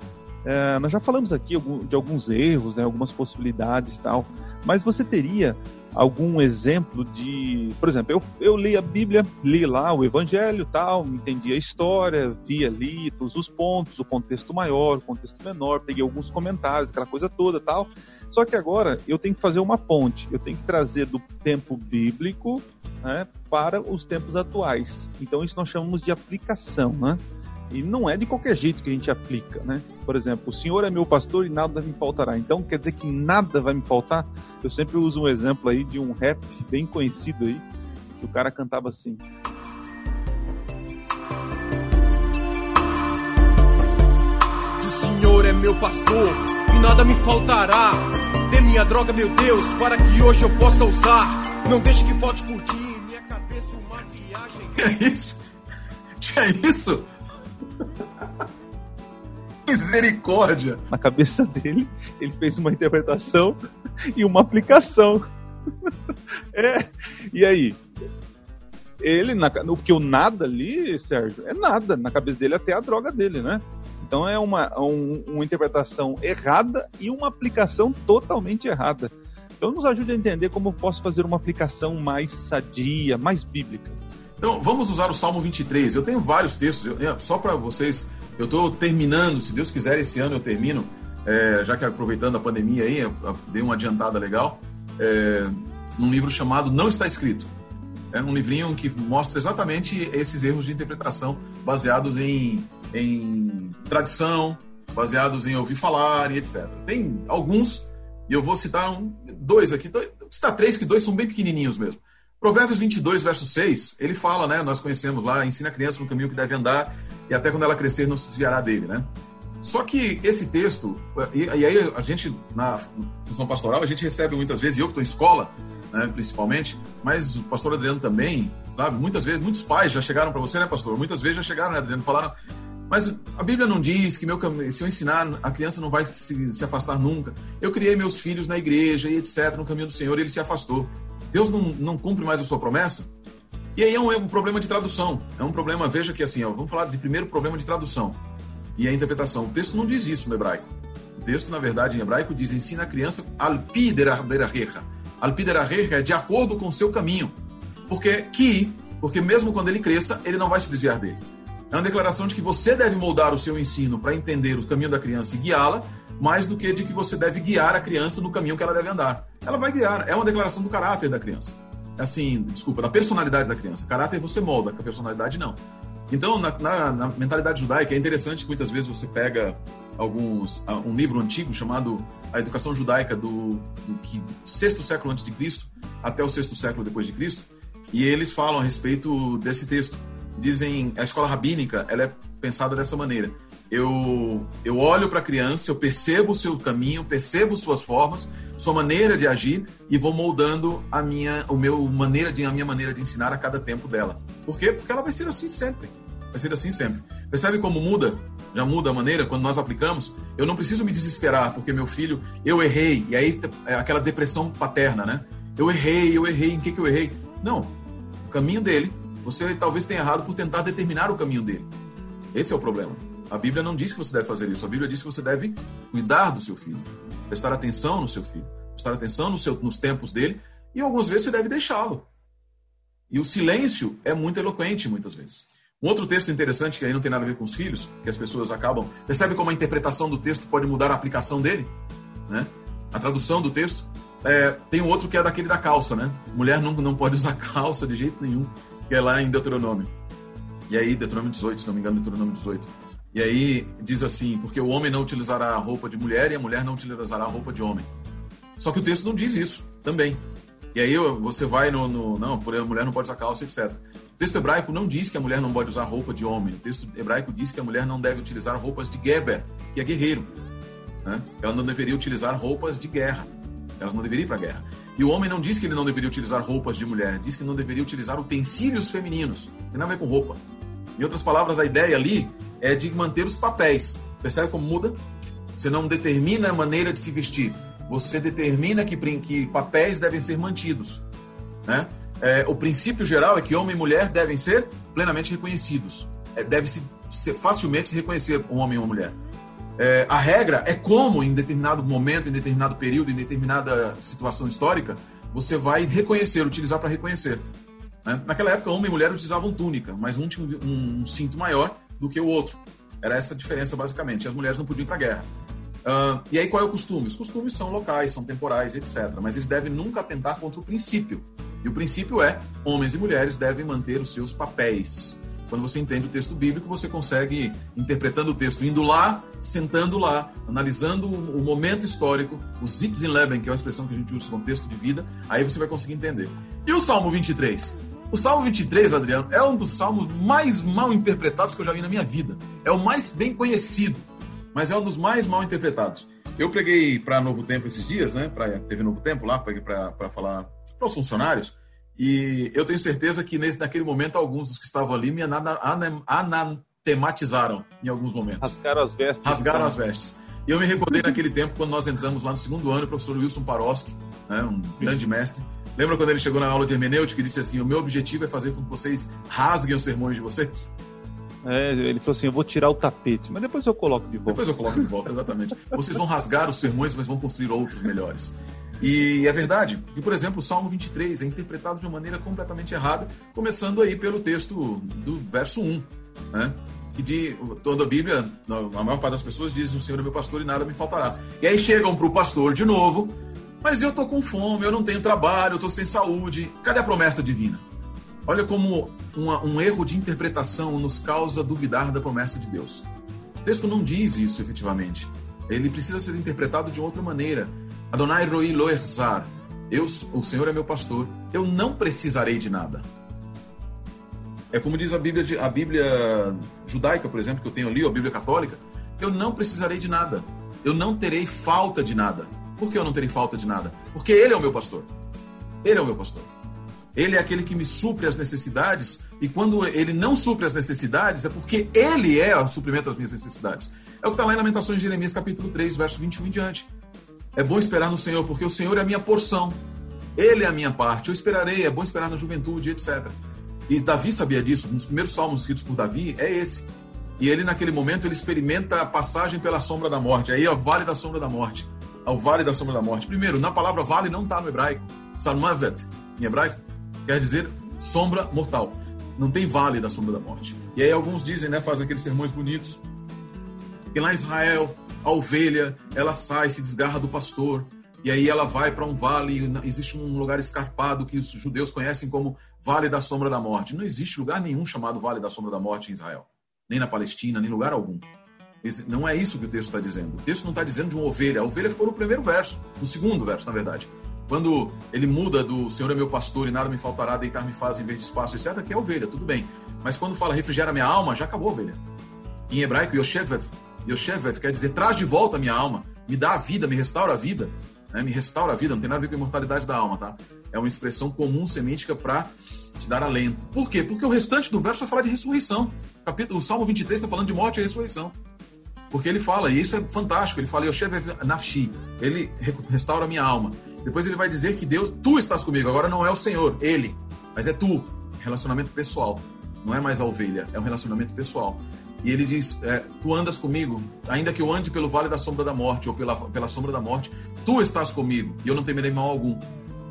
é, nós já falamos aqui de alguns erros, né, algumas possibilidades e tal, mas você teria algum exemplo de. Por exemplo, eu, eu li a Bíblia, li lá o Evangelho tal, entendi a história, vi ali todos os pontos, o contexto maior, o contexto menor, peguei alguns comentários, aquela coisa toda tal. Só que agora eu tenho que fazer uma ponte, eu tenho que trazer do tempo bíblico né, para os tempos atuais. Então isso nós chamamos de aplicação, né? E não é de qualquer jeito que a gente aplica, né? Por exemplo, o Senhor é meu pastor e nada me faltará. Então quer dizer que nada vai me faltar? Eu sempre uso um exemplo aí de um rap bem conhecido aí, que o cara cantava assim: Senhor é meu pastor e nada me faltará. Dê minha droga, meu Deus, para que hoje eu possa usar. Não deixe que falte curtir minha cabeça uma viagem. Que é isso? Que é isso? Misericórdia! Na cabeça dele, ele fez uma interpretação e uma aplicação. é, e aí? Ele, na, porque o nada ali, Sérgio, é nada. Na cabeça dele até a droga dele, né? Então é uma, um, uma interpretação errada e uma aplicação totalmente errada. Então nos ajude a entender como posso fazer uma aplicação mais sadia, mais bíblica. Então vamos usar o Salmo 23. Eu tenho vários textos, eu, só para vocês, eu estou terminando, se Deus quiser, esse ano eu termino, é, já que aproveitando a pandemia aí, eu, eu dei uma adiantada legal, é, num livro chamado Não Está Escrito. É um livrinho que mostra exatamente esses erros de interpretação baseados em, em tradição, baseados em ouvir falar e etc. Tem alguns, e eu vou citar um, dois aqui, dois, citar três, que dois são bem pequenininhos mesmo. Provérbios 22, verso 6, ele fala, né, nós conhecemos lá, ensina a criança no caminho que deve andar e até quando ela crescer não se desviará dele, né? Só que esse texto, e, e aí a gente, na função pastoral, a gente recebe muitas vezes, eu que estou em escola, né, principalmente, mas o pastor Adriano também, sabe? Muitas vezes, muitos pais já chegaram para você, né, pastor? Muitas vezes já chegaram, né, Adriano? Falaram, mas a Bíblia não diz que meu, se eu ensinar, a criança não vai se, se afastar nunca. Eu criei meus filhos na igreja e etc., no caminho do Senhor, e ele se afastou. Deus não, não cumpre mais a sua promessa? E aí é um, é um, problema de tradução. É um problema, veja que assim, ó, vamos falar de primeiro problema de tradução e a interpretação. O texto não diz isso no hebraico. O texto, na verdade, em hebraico diz: ensina a criança alpiderarecha. Alpiderarecha é de acordo com o seu caminho. Porque que, porque mesmo quando ele cresça, ele não vai se desviar dele. É uma declaração de que você deve moldar o seu ensino para entender o caminho da criança e guiá-la, mais do que de que você deve guiar a criança no caminho que ela deve andar. Ela vai guiar. É uma declaração do caráter da criança. Assim, desculpa, da personalidade da criança. Caráter você molda, a personalidade não. Então, na, na, na, mentalidade judaica, é interessante que muitas vezes você pega alguns ah, um livro antigo chamado A Educação Judaica do, do que, sexto século antes de Cristo até o sexto século depois de Cristo, e eles falam a respeito desse texto. Dizem a escola rabínica ela é pensada dessa maneira. Eu, eu olho para a criança, eu percebo o seu caminho, percebo suas formas, sua maneira de agir e vou moldando a minha, o meu maneira de, a minha maneira de ensinar a cada tempo dela. Por quê? Porque ela vai ser assim sempre. Vai ser assim sempre. Percebe como muda? Já muda a maneira quando nós aplicamos? Eu não preciso me desesperar porque meu filho, eu errei. E aí é aquela depressão paterna, né? Eu errei, eu errei. Em que, que eu errei? Não. O caminho dele, você talvez tenha errado por tentar determinar o caminho dele. Esse é o problema. A Bíblia não diz que você deve fazer isso. A Bíblia diz que você deve cuidar do seu filho, prestar atenção no seu filho, prestar atenção no seu, nos tempos dele e algumas vezes você deve deixá-lo. E o silêncio é muito eloquente muitas vezes. Um outro texto interessante, que aí não tem nada a ver com os filhos, que as pessoas acabam. Percebe como a interpretação do texto pode mudar a aplicação dele? Né? A tradução do texto. É, tem um outro que é daquele da calça, né? Mulher não, não pode usar calça de jeito nenhum, que é lá em Deuteronômio. E aí, Deuteronômio 18, se não me engano, Deuteronômio 18. E aí diz assim: porque o homem não utilizará a roupa de mulher e a mulher não utilizará a roupa de homem. Só que o texto não diz isso também. E aí você vai no. no não, por a mulher não pode usar calça, etc texto hebraico não diz que a mulher não pode usar roupa de homem. O texto hebraico diz que a mulher não deve utilizar roupas de Geber, que é guerreiro. Né? Ela não deveria utilizar roupas de guerra. Ela não deveria ir para a guerra. E o homem não diz que ele não deveria utilizar roupas de mulher, diz que não deveria utilizar utensílios femininos. Tem nada a ver com roupa. Em outras palavras, a ideia ali é de manter os papéis. Percebe como muda? Você não determina a maneira de se vestir. Você determina que, que papéis devem ser mantidos. Né? é, o princípio geral é que homem e mulher devem ser plenamente reconhecidos. É, Deve-se facilmente se reconhecer um homem e uma mulher. É, a regra é como, em determinado momento, em determinado período, em determinada situação histórica, você vai reconhecer, utilizar para reconhecer. Né? Naquela época, homem e mulher utilizavam túnica, mas um tinha um, um, cinto maior do que o outro. Era essa a diferença, basicamente. As mulheres não podiam ir para a guerra. Uh, e aí, qual é o costume? Os costumes são locais, são temporais, etc. Mas eles devem nunca atentar contra o princípio. E o princípio é: homens e mulheres devem manter os seus papéis. Quando você entende o texto bíblico, você consegue, interpretando o texto, indo lá, sentando lá, analisando o momento histórico, o Zix in Leben, que é uma expressão que a gente usa no contexto de vida, aí você vai conseguir entender. E o Salmo 23? O Salmo 23, Adriano, é um dos salmos mais mal interpretados que eu já vi na minha vida. É o mais bem conhecido. mas é um dos mais mal interpretados. Eu preguei para Novo Tempo esses dias, né? Para TV Novo Tempo lá, preguei para falar para os funcionários. E eu tenho certeza que nesse, naquele momento alguns dos que estavam ali me anatematizaram em alguns momentos. Rasgaram as vestes. Rasgaram as vestes. E eu me recordei naquele tempo quando nós entramos lá no segundo ano, o professor Wilson Paroski, né, um grande mestre. Lembra quando ele chegou na aula de hermenêutica e disse assim: O meu objetivo é fazer com que vocês rasguem os sermões de vocês? É, ele falou assim: eu vou tirar o tapete, mas depois eu coloco de volta. Depois eu coloco de volta, exatamente. Vocês vão rasgar os sermões, mas vão construir outros melhores. E é verdade que, por exemplo, o Salmo 23 é interpretado de uma maneira completamente errada, começando aí pelo texto do verso 1, né? Que de toda a Bíblia, a maior parte das pessoas diz: O Senhor é meu pastor e nada me faltará. E aí chegam para o pastor de novo, mas eu tô com fome, eu não tenho trabalho, eu tô sem saúde. Cadê a promessa divina? Olha como uma, um erro de interpretação nos causa duvidar da promessa de Deus. O texto não diz isso efetivamente. Ele precisa ser interpretado de outra maneira. Adonai roi lo Eu, o Senhor é meu pastor, eu não precisarei de nada. É como diz a Bíblia, a Bíblia judaica, por exemplo, que eu tenho ali, ou a Bíblia católica, eu não precisarei de nada. Eu não terei falta de nada. Por que eu não terei falta de nada? Porque Ele é o meu pastor. Ele é o meu pastor. Ele é aquele que me supre as necessidades, e quando ele não supre as necessidades, é porque ele é o suprimento das minhas necessidades. É o que está lá em Lamentações de Jeremias, capítulo 3, verso 21 em diante. É bom esperar no Senhor, porque o Senhor é a minha porção. Ele é a minha parte. Eu esperarei, é bom esperar na juventude, etc. E Davi sabia disso. Um dos primeiros salmos escritos por Davi é esse. E ele, naquele momento, ele experimenta a passagem pela sombra da morte. Aí o vale da sombra da morte. Ao vale da sombra da morte. Primeiro, na palavra vale não está no hebraico. Salmavet, em hebraico, quer dizer sombra mortal. Não tem vale da sombra da morte. E aí alguns dizem, né, fazem aqueles sermões bonitos, que lá em Israel a ovelha, ela sai, se desgarra do pastor, e aí ela vai para um vale, existe um lugar escarpado que os judeus conhecem como Vale da Sombra da Morte. Não existe lugar nenhum chamado Vale da Sombra da Morte em Israel, nem na Palestina, nem lugar algum. Não é isso que o texto está dizendo. O texto não está dizendo de uma ovelha. A ovelha ficou no primeiro verso, no segundo verso, na verdade. Quando ele muda do Senhor é meu pastor e nada me faltará, deitar-me faz em vez de espaço, etc., que é ovelha, tudo bem. Mas quando fala refrigera minha alma, já acabou a ovelha. Em hebraico, Yoshevet, Yoshevet quer dizer traz de volta a minha alma, me dá a vida, me restaura a vida. Né? Me restaura a vida, não tem nada a ver com a imortalidade da alma, tá? É uma expressão comum semítica para te dar alento. Por quê? Porque o restante do verso vai falar de ressurreição. Capítulo, o Salmo 23 está falando de morte e ressurreição. Porque ele fala, e isso é fantástico, ele fala, Yoshevet Nafshi, ele restaura minha alma. Depois ele vai dizer que Deus, tu estás comigo. Agora não é o Senhor, ele, mas é tu. Relacionamento pessoal. Não é mais a ovelha, é um relacionamento pessoal. E ele diz: é, Tu andas comigo, ainda que eu ande pelo vale da sombra da morte ou pela, pela sombra da morte, tu estás comigo e eu não temerei mal algum.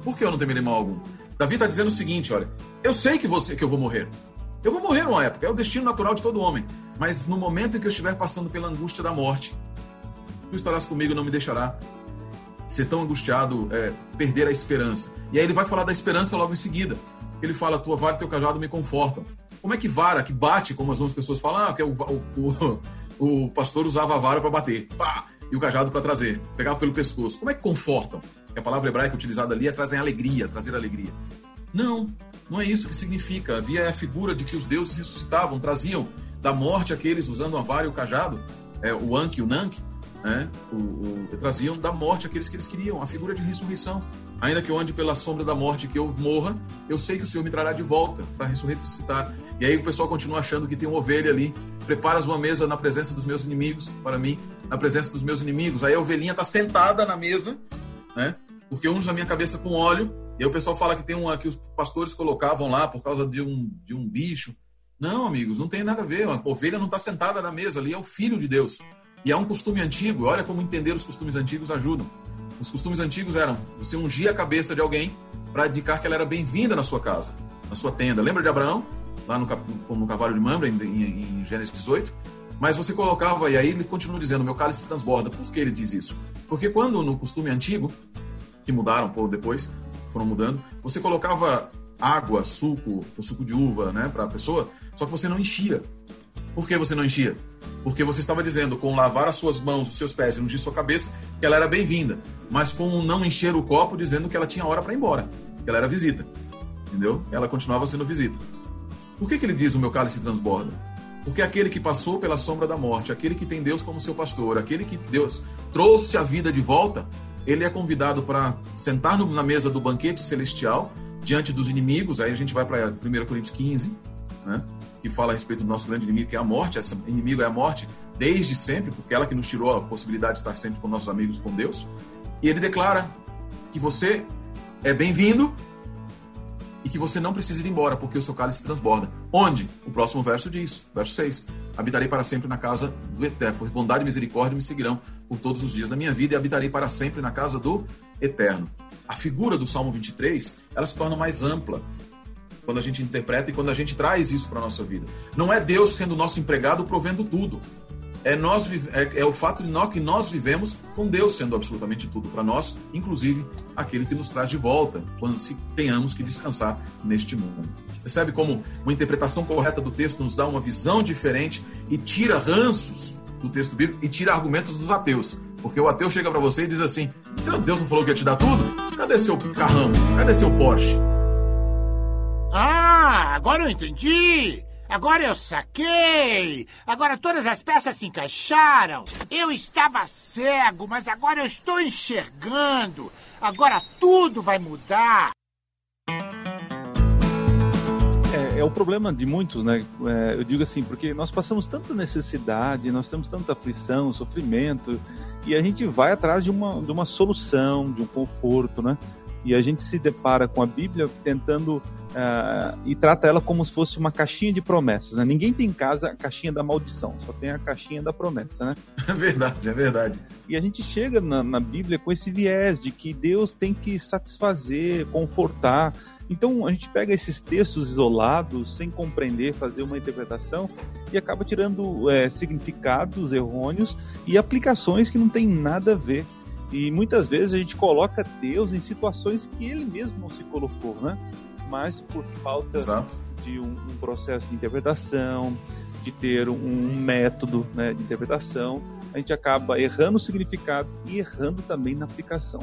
Por que eu não temerei mal algum? Davi está dizendo o seguinte: olha, eu sei que, você, que eu vou morrer. Eu vou morrer numa época, é o destino natural de todo homem. Mas no momento em que eu estiver passando pela angústia da morte, tu estarás comigo e não me deixará ser tão angustiado, é, perder a esperança. E aí ele vai falar da esperança logo em seguida. Ele fala: Tua vara e teu cajado me confortam. Como é que vara, que bate, como as pessoas falam, ah, que é o, o, o, o pastor usava a vara para bater, pá, e o cajado para trazer, pegava pelo pescoço. Como é que confortam? A palavra hebraica utilizada ali é trazer alegria, trazer alegria. Não, não é isso que significa. Havia a figura de que os deuses ressuscitavam, traziam da morte aqueles usando a vara e o cajado, é, o Anki e o Nanki, né? O, o, traziam da morte aqueles que eles queriam, a figura de ressurreição. Ainda que eu ande pela sombra da morte, que eu morra, eu sei que o Senhor me trará de volta para ressuscitar. E aí o pessoal continua achando que tem uma ovelha ali. Preparas uma mesa na presença dos meus inimigos, para mim, na presença dos meus inimigos. Aí a ovelhinha está sentada na mesa, né? Porque unge a minha cabeça com óleo. E aí o pessoal fala que tem uma que os pastores colocavam lá por causa de um, de um bicho. Não, amigos, não tem nada a ver. A ovelha não está sentada na mesa ali, é o filho de Deus. E é um costume antigo, olha como entender os costumes antigos ajudam. Os costumes antigos eram você ungir a cabeça de alguém para indicar que ela era bem-vinda na sua casa, na sua tenda. Lembra de Abraão? Lá no, no cavalo de Mamre, em, em, em Gênesis 18? Mas você colocava, e aí ele continua dizendo: meu cálice transborda. Por que ele diz isso? Porque quando no costume antigo, que mudaram um pouco depois, foram mudando, você colocava água, suco, o suco de uva, né, para a pessoa, só que você não enchia. Por que você não enchia? Porque você estava dizendo, com lavar as suas mãos, os seus pés e ungir sua cabeça, que ela era bem-vinda. Mas com não encher o copo, dizendo que ela tinha hora para ir embora. Que ela era visita. Entendeu? Ela continuava sendo visita. Por que, que ele diz o meu cálice transborda? Porque aquele que passou pela sombra da morte, aquele que tem Deus como seu pastor, aquele que Deus trouxe a vida de volta, ele é convidado para sentar na mesa do banquete celestial, diante dos inimigos. Aí a gente vai para 1 Coríntios 15, né, que fala a respeito do nosso grande inimigo, que é a morte. Esse inimigo é a morte desde sempre, porque ela que nos tirou a possibilidade de estar sempre com nossos amigos, com Deus. E ele declara que você é bem-vindo e que você não precisa ir embora, porque o seu cálice transborda. Onde? O próximo verso diz, verso 6. Habitarei para sempre na casa do Eterno, pois bondade e misericórdia me seguirão por todos os dias da minha vida e habitarei para sempre na casa do Eterno. A figura do Salmo 23, ela se torna mais ampla quando a gente interpreta e quando a gente traz isso para a nossa vida. Não é Deus sendo nosso empregado provendo tudo é, nós, é, é o fato de nós, que nós vivemos com Deus sendo absolutamente tudo para nós, inclusive aquele que nos traz de volta, quando se tenhamos que descansar neste mundo. Percebe como uma interpretação correta do texto nos dá uma visão diferente e tira ranços do texto bíblico e tira argumentos dos ateus. Porque o ateu chega para você e diz assim: Deus não falou que ia te dar tudo? Cadê seu carrão? Cadê seu Porsche? Ah, agora eu entendi! Agora eu saquei! Agora todas as peças se encaixaram! Eu estava cego, mas agora eu estou enxergando! Agora tudo vai mudar! É, o problema de muitos, né? É, eu digo assim, porque nós passamos tanta necessidade, nós temos tanta aflição, sofrimento, e a gente vai atrás de uma, de uma solução, de um conforto, né? E a gente se depara com a Bíblia tentando Uh, e trata ela como se fosse uma caixinha de promessas. Né? Ninguém tem em casa a caixinha da maldição, só tem a caixinha da promessa, né? É verdade, é verdade. E a gente chega na, na Bíblia com esse viés de que Deus tem que satisfazer, confortar. Então a gente pega esses textos isolados, sem compreender, fazer uma interpretação e acaba tirando é, significados errôneos e aplicações que não tem nada a ver. E muitas vezes a gente coloca Deus em situações que ele mesmo não se colocou, né? mas por falta Exato. de um, um, processo de interpretação, de ter um método né, de interpretação, a gente acaba errando o significado e errando também na aplicação.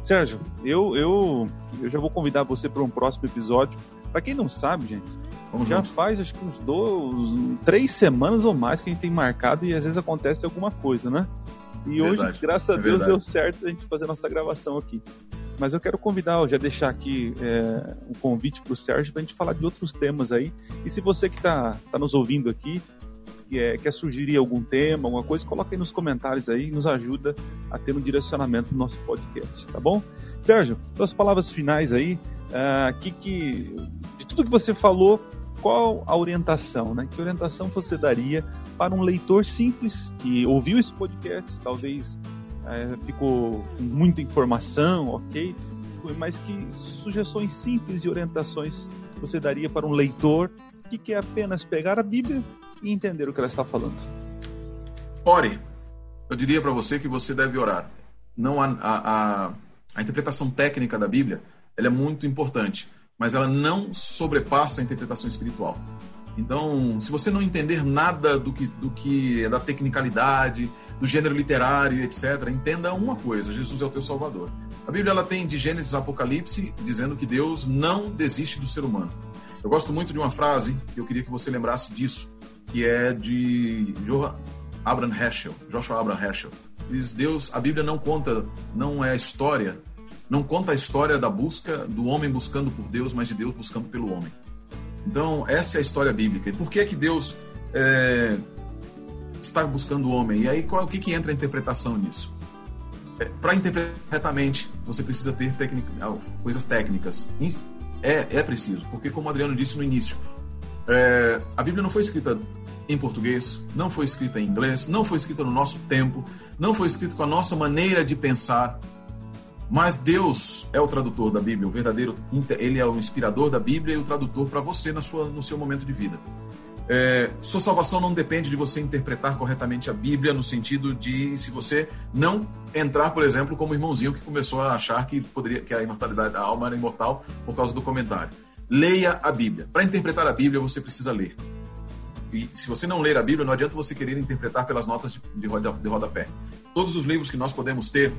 Sérgio, eu, eu, eu já vou convidar você para um próximo episódio. Para quem não sabe, gente, Vamos já junto. faz acho que uns dois, três semanas ou mais que a gente tem marcado e às vezes acontece alguma coisa, né? E verdade, hoje, graças a é Deus, verdade. deu certo a gente fazer a nossa gravação aqui. Mas eu quero convidar, já deixar aqui é, um convite para o Sérgio para a gente falar de outros temas aí. E se você que está tá nos ouvindo aqui é, quer sugerir algum tema, alguma coisa, coloca aí nos comentários aí nos ajuda a ter um direcionamento no nosso podcast, tá bom? Sérgio, suas palavras finais aí, uh, que, que, de tudo que você falou, qual a orientação, né? Que orientação você daria para um leitor simples que ouviu esse podcast, talvez é, ficou com muita informação, ok? Mas que sugestões simples de orientações você daria para um leitor que quer apenas pegar a Bíblia e entender o que ela está falando? Ore. Eu diria para você que você deve orar. Não a, a, a, a interpretação técnica da Bíblia ela é muito importante, mas ela não sobrepassa a interpretação espiritual. Então, se você não entender nada do que, do que é da tecnicalidade, do gênero literário, etc., entenda uma coisa: Jesus é o teu Salvador. A Bíblia ela tem de Gênesis a Apocalipse dizendo que Deus não desiste do ser humano. Eu gosto muito de uma frase que eu queria que você lembrasse disso, que é de Abraham Heschel, Joshua Abraham Heschel. Diz Deus, a Bíblia não conta, não é a história, não conta a história da busca do homem buscando por Deus, mas de Deus buscando pelo homem. Então, essa é a história bíblica. E por que que Deus é, está buscando o homem? E aí, qual, o que, que entra a interpretação nisso? É, Para interpretar corretamente, você precisa ter ah, coisas técnicas. É, é preciso, porque como o Adriano disse no início, é, a Bíblia não foi escrita em português, não foi escrita em inglês, não foi escrita no nosso tempo, não foi escrita com a nossa maneira de pensar. Mas Deus é o tradutor da Bíblia, o verdadeiro, ele é o inspirador da Bíblia e o tradutor para você na sua, no seu momento de vida. É, sua salvação não depende de você interpretar corretamente a Bíblia no sentido de se você não entrar, por exemplo, como o irmãozinho que começou a achar que poderia que a imortalidade da alma era imortal por causa do comentário. Leia a Bíblia. Para interpretar a Bíblia você precisa ler. E se você não ler a Bíblia, não adianta você querer interpretar pelas notas de, de, roda, de rodapé. Todos os livros que nós podemos ter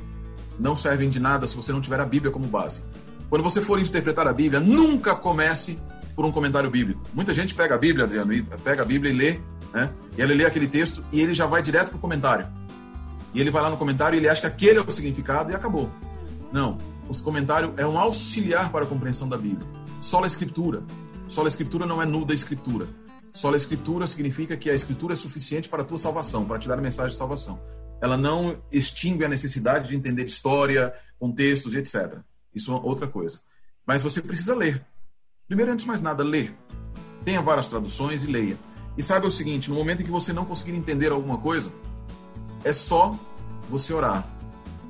não servem de nada se você não tiver a Bíblia como base. Quando você for interpretar a Bíblia, nunca comece por um comentário bíblico. Muita gente pega a Bíblia, Adriano, pega a Bíblia e lê, né? E ele lê aquele texto e ele já vai direto para o comentário. E ele vai lá no comentário e ele acha que aquele é o significado e acabou. Não. O comentário é um auxiliar para a compreensão da Bíblia. Só a Escritura. Só a Escritura não é nuda Escritura. Só a Escritura significa que a Escritura é suficiente para a tua salvação, para te dar a mensagem de salvação. Ela não extingue a necessidade de entender história, contextos e etc. Isso é outra coisa. Mas você precisa ler. Primeiro, antes de mais nada, ler. Tenha várias traduções e leia. E saiba o seguinte: no momento em que você não conseguir entender alguma coisa, é só você orar.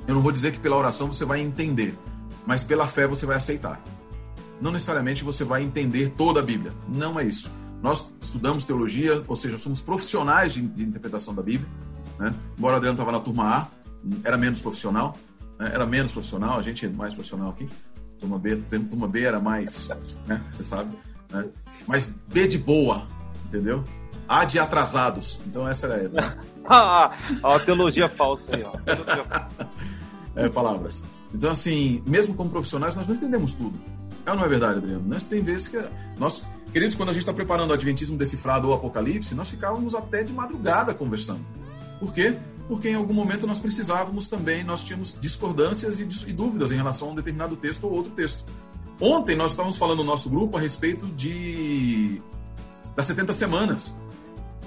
Eu não vou dizer que pela oração você vai entender, mas pela fé você vai aceitar. Não necessariamente você vai entender toda a Bíblia. Não é isso. Nós estudamos teologia, ou seja, somos profissionais de interpretação da Bíblia. Né? Embora o Adriano estava na turma A, era menos profissional. Né? Era menos profissional, a gente é mais profissional aqui. Turma B, turma B era mais, né? Você sabe. Né? Mas B de boa, entendeu? A de atrasados. Então essa era. Né? ah, a teologia falsa aí, ó. é, palavras. Então, assim, mesmo como profissionais, nós não entendemos tudo. É ou não é verdade, Adriano? Nós tem vezes que. Nós, queridos, quando a gente está preparando o Adventismo decifrado ou Apocalipse, nós ficávamos até de madrugada conversando. Por quê? Porque em algum momento nós precisávamos também, nós tínhamos discordâncias e, dúvidas em relação a um determinado texto ou outro texto. Ontem nós estávamos falando no nosso grupo a respeito de das 70 semanas.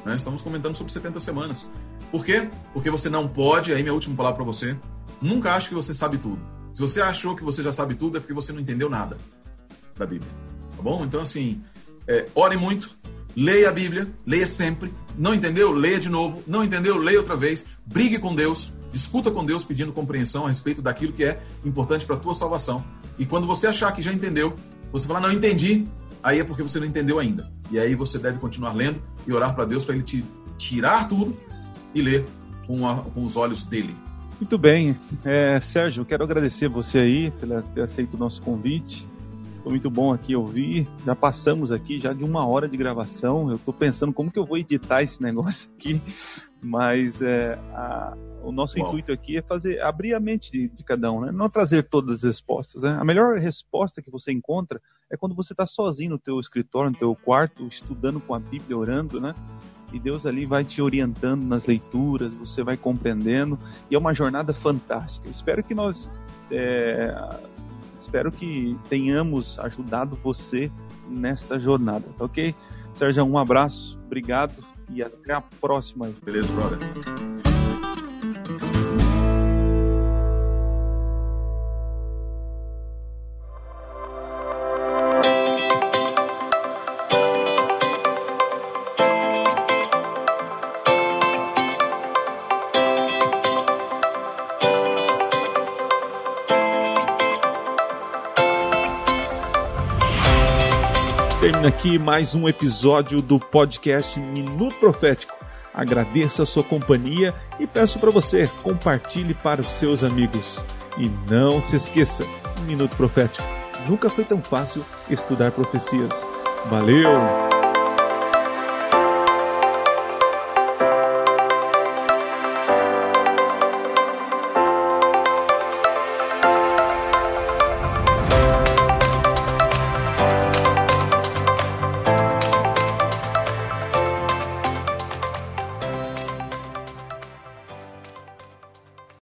Né? Estamos comentando sobre 70 semanas. Por quê? Porque você não pode, aí minha última palavra para você, nunca ache que você sabe tudo. Se você achou que você já sabe tudo, é porque você não entendeu nada da Bíblia. Tá bom? Então, assim, é, ore muito, leia a Bíblia, leia sempre. Não entendeu? Leia de novo. Não entendeu? Leia outra vez. Brigue com Deus, discuta com Deus pedindo compreensão a respeito daquilo que é importante para a tua salvação. E quando você achar que já entendeu, você falar, não entendi, aí é porque você não entendeu ainda. E aí você deve continuar lendo e orar para Deus para ele te tirar tudo e ler com, a, com os olhos dele. Muito bem. É, Sérgio, quero agradecer você aí por ter aceito o nosso convite. Foi muito bom aqui ouvir. Já passamos aqui já de uma hora de gravação. Eu estou pensando como que eu vou editar esse negócio aqui. Mas é, a, o nosso Bom. intuito aqui é fazer abrir a mente de, de, cada um, né? Não trazer todas as respostas. Né? A melhor resposta que você encontra é quando você está sozinho no teu escritório, no teu quarto, estudando com a Bíblia, orando, né? E Deus ali vai te orientando nas leituras, você vai compreendendo, e é uma jornada fantástica. Espero que nós, é, espero que tenhamos ajudado você nesta jornada, tá ok? Sérgio, um abraço, obrigado e até a próxima. Beleza, brother. Aqui mais um episódio do podcast Minuto Profético. Agradeço a sua companhia e peço para você compartilhe para os seus amigos. E não se esqueça, Minuto Profético. Nunca foi tão fácil estudar profecias. Valeu!